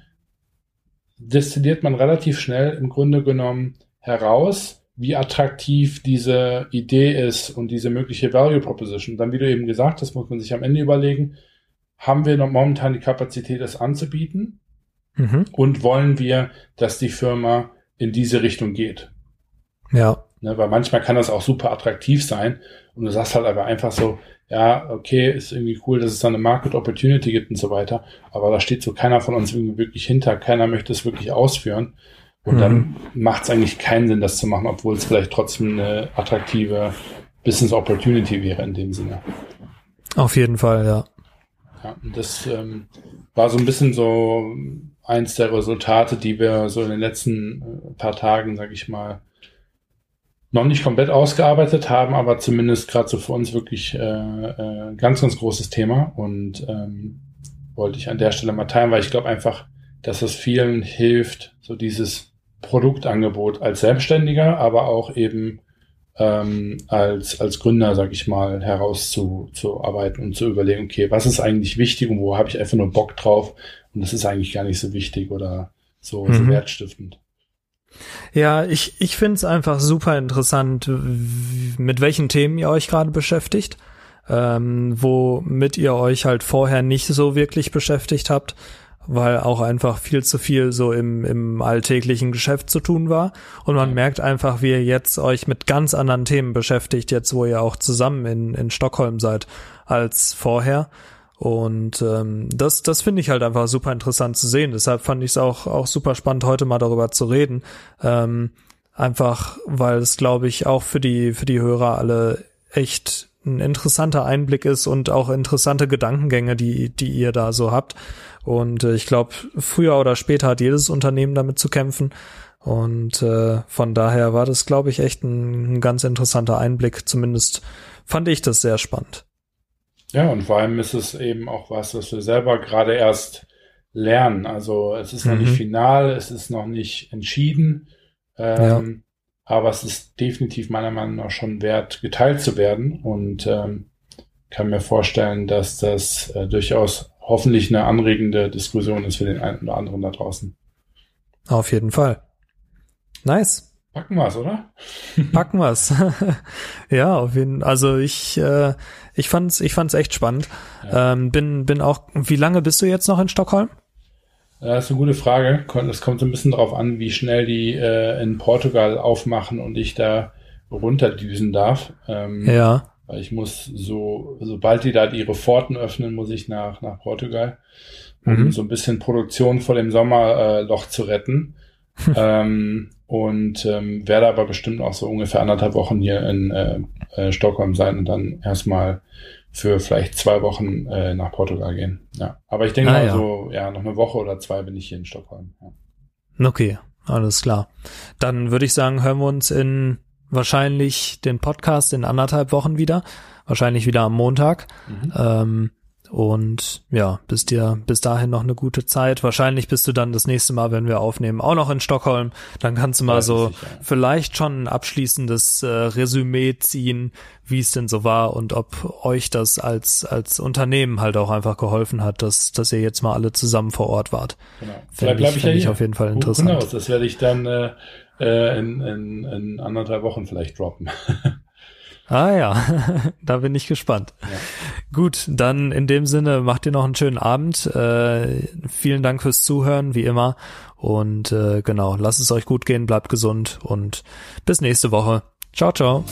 destilliert man relativ schnell im Grunde genommen heraus, wie attraktiv diese Idee ist und diese mögliche Value Proposition. Dann, wie du eben gesagt hast, muss man sich am Ende überlegen, haben wir noch momentan die Kapazität, das anzubieten? Mhm. Und wollen wir, dass die Firma in diese Richtung geht? Ja. Ne, weil manchmal kann das auch super attraktiv sein und du sagst halt aber einfach so, ja, okay, ist irgendwie cool, dass es da eine Market Opportunity gibt und so weiter, aber da steht so keiner von uns irgendwie wirklich hinter, keiner möchte es wirklich ausführen. Und mhm. dann macht es eigentlich keinen Sinn, das zu machen, obwohl es vielleicht trotzdem eine attraktive Business Opportunity wäre in dem Sinne. Auf jeden Fall, ja. Ja, und das ähm, war so ein bisschen so eins der Resultate, die wir so in den letzten äh, paar Tagen, sag ich mal, noch nicht komplett ausgearbeitet haben, aber zumindest gerade so für uns wirklich äh, äh, ganz, ganz großes Thema und ähm, wollte ich an der Stelle mal teilen, weil ich glaube einfach, dass es vielen hilft, so dieses Produktangebot als Selbstständiger, aber auch eben ähm, als, als Gründer, sag ich mal, herauszuarbeiten und zu überlegen, okay, was ist eigentlich wichtig und wo habe ich einfach nur Bock drauf und das ist eigentlich gar nicht so wichtig oder so, mhm. so wertstiftend. Ja, ich, ich finde es einfach super interessant, mit welchen Themen ihr euch gerade beschäftigt, ähm, womit ihr euch halt vorher nicht so wirklich beschäftigt habt, weil auch einfach viel zu viel so im, im alltäglichen Geschäft zu tun war. Und man merkt einfach, wie ihr jetzt euch mit ganz anderen Themen beschäftigt, jetzt wo ihr auch zusammen in, in Stockholm seid, als vorher. Und ähm, das, das finde ich halt einfach super interessant zu sehen. Deshalb fand ich es auch, auch super spannend, heute mal darüber zu reden. Ähm, einfach, weil es, glaube ich, auch für die, für die Hörer alle echt ein interessanter Einblick ist und auch interessante Gedankengänge, die, die ihr da so habt. Und äh, ich glaube, früher oder später hat jedes Unternehmen damit zu kämpfen. Und äh, von daher war das, glaube ich, echt ein, ein ganz interessanter Einblick. Zumindest fand ich das sehr spannend. Ja, und vor allem ist es eben auch was, was wir selber gerade erst lernen. Also es ist mhm. noch nicht mhm. final, es ist noch nicht entschieden, ähm, ja. aber es ist definitiv meiner Meinung nach schon wert, geteilt zu werden und ähm, kann mir vorstellen, dass das äh, durchaus hoffentlich eine anregende Diskussion ist für den einen oder anderen da draußen. Auf jeden Fall. Nice. Packen wir's, oder? Packen wir's. ja, auf jeden Fall. Also ich, äh, ich fand's, ich fand's echt spannend. Ja. Ähm, bin, bin auch, wie lange bist du jetzt noch in Stockholm? Das ist eine gute Frage. Es kommt so ein bisschen darauf an, wie schnell die äh, in Portugal aufmachen und ich da runterdüsen darf. Ähm, ja. Weil ich muss so, sobald die da ihre Pforten öffnen, muss ich nach, nach Portugal, um mhm. so ein bisschen Produktion vor dem Sommerloch äh, zu retten. ähm, und ähm, werde aber bestimmt auch so ungefähr anderthalb Wochen hier in äh, äh, Stockholm sein und dann erstmal für vielleicht zwei Wochen äh, nach Portugal gehen. Ja, aber ich denke ah, mal ja. so, ja, noch eine Woche oder zwei bin ich hier in Stockholm. Ja. Okay, alles klar. Dann würde ich sagen, hören wir uns in wahrscheinlich den Podcast in anderthalb Wochen wieder, wahrscheinlich wieder am Montag. Mhm. Ähm, und ja, bis dir bis dahin noch eine gute Zeit. Wahrscheinlich bist du dann das nächste Mal, wenn wir aufnehmen, auch noch in Stockholm. Dann kannst du mal so sicher. vielleicht schon ein abschließendes äh, Resümee ziehen, wie es denn so war und ob euch das als als Unternehmen halt auch einfach geholfen hat, dass dass ihr jetzt mal alle zusammen vor Ort wart. Genau. Vielleicht bleibe ich, ja ich auf jeden Fall interessant. Genau, das werde ich dann äh, äh, in, in, in anderthalb Wochen vielleicht droppen. Ah ja, da bin ich gespannt. Ja. Gut, dann in dem Sinne macht ihr noch einen schönen Abend. Äh, vielen Dank fürs Zuhören, wie immer. Und äh, genau, lasst es euch gut gehen, bleibt gesund und bis nächste Woche. Ciao, ciao.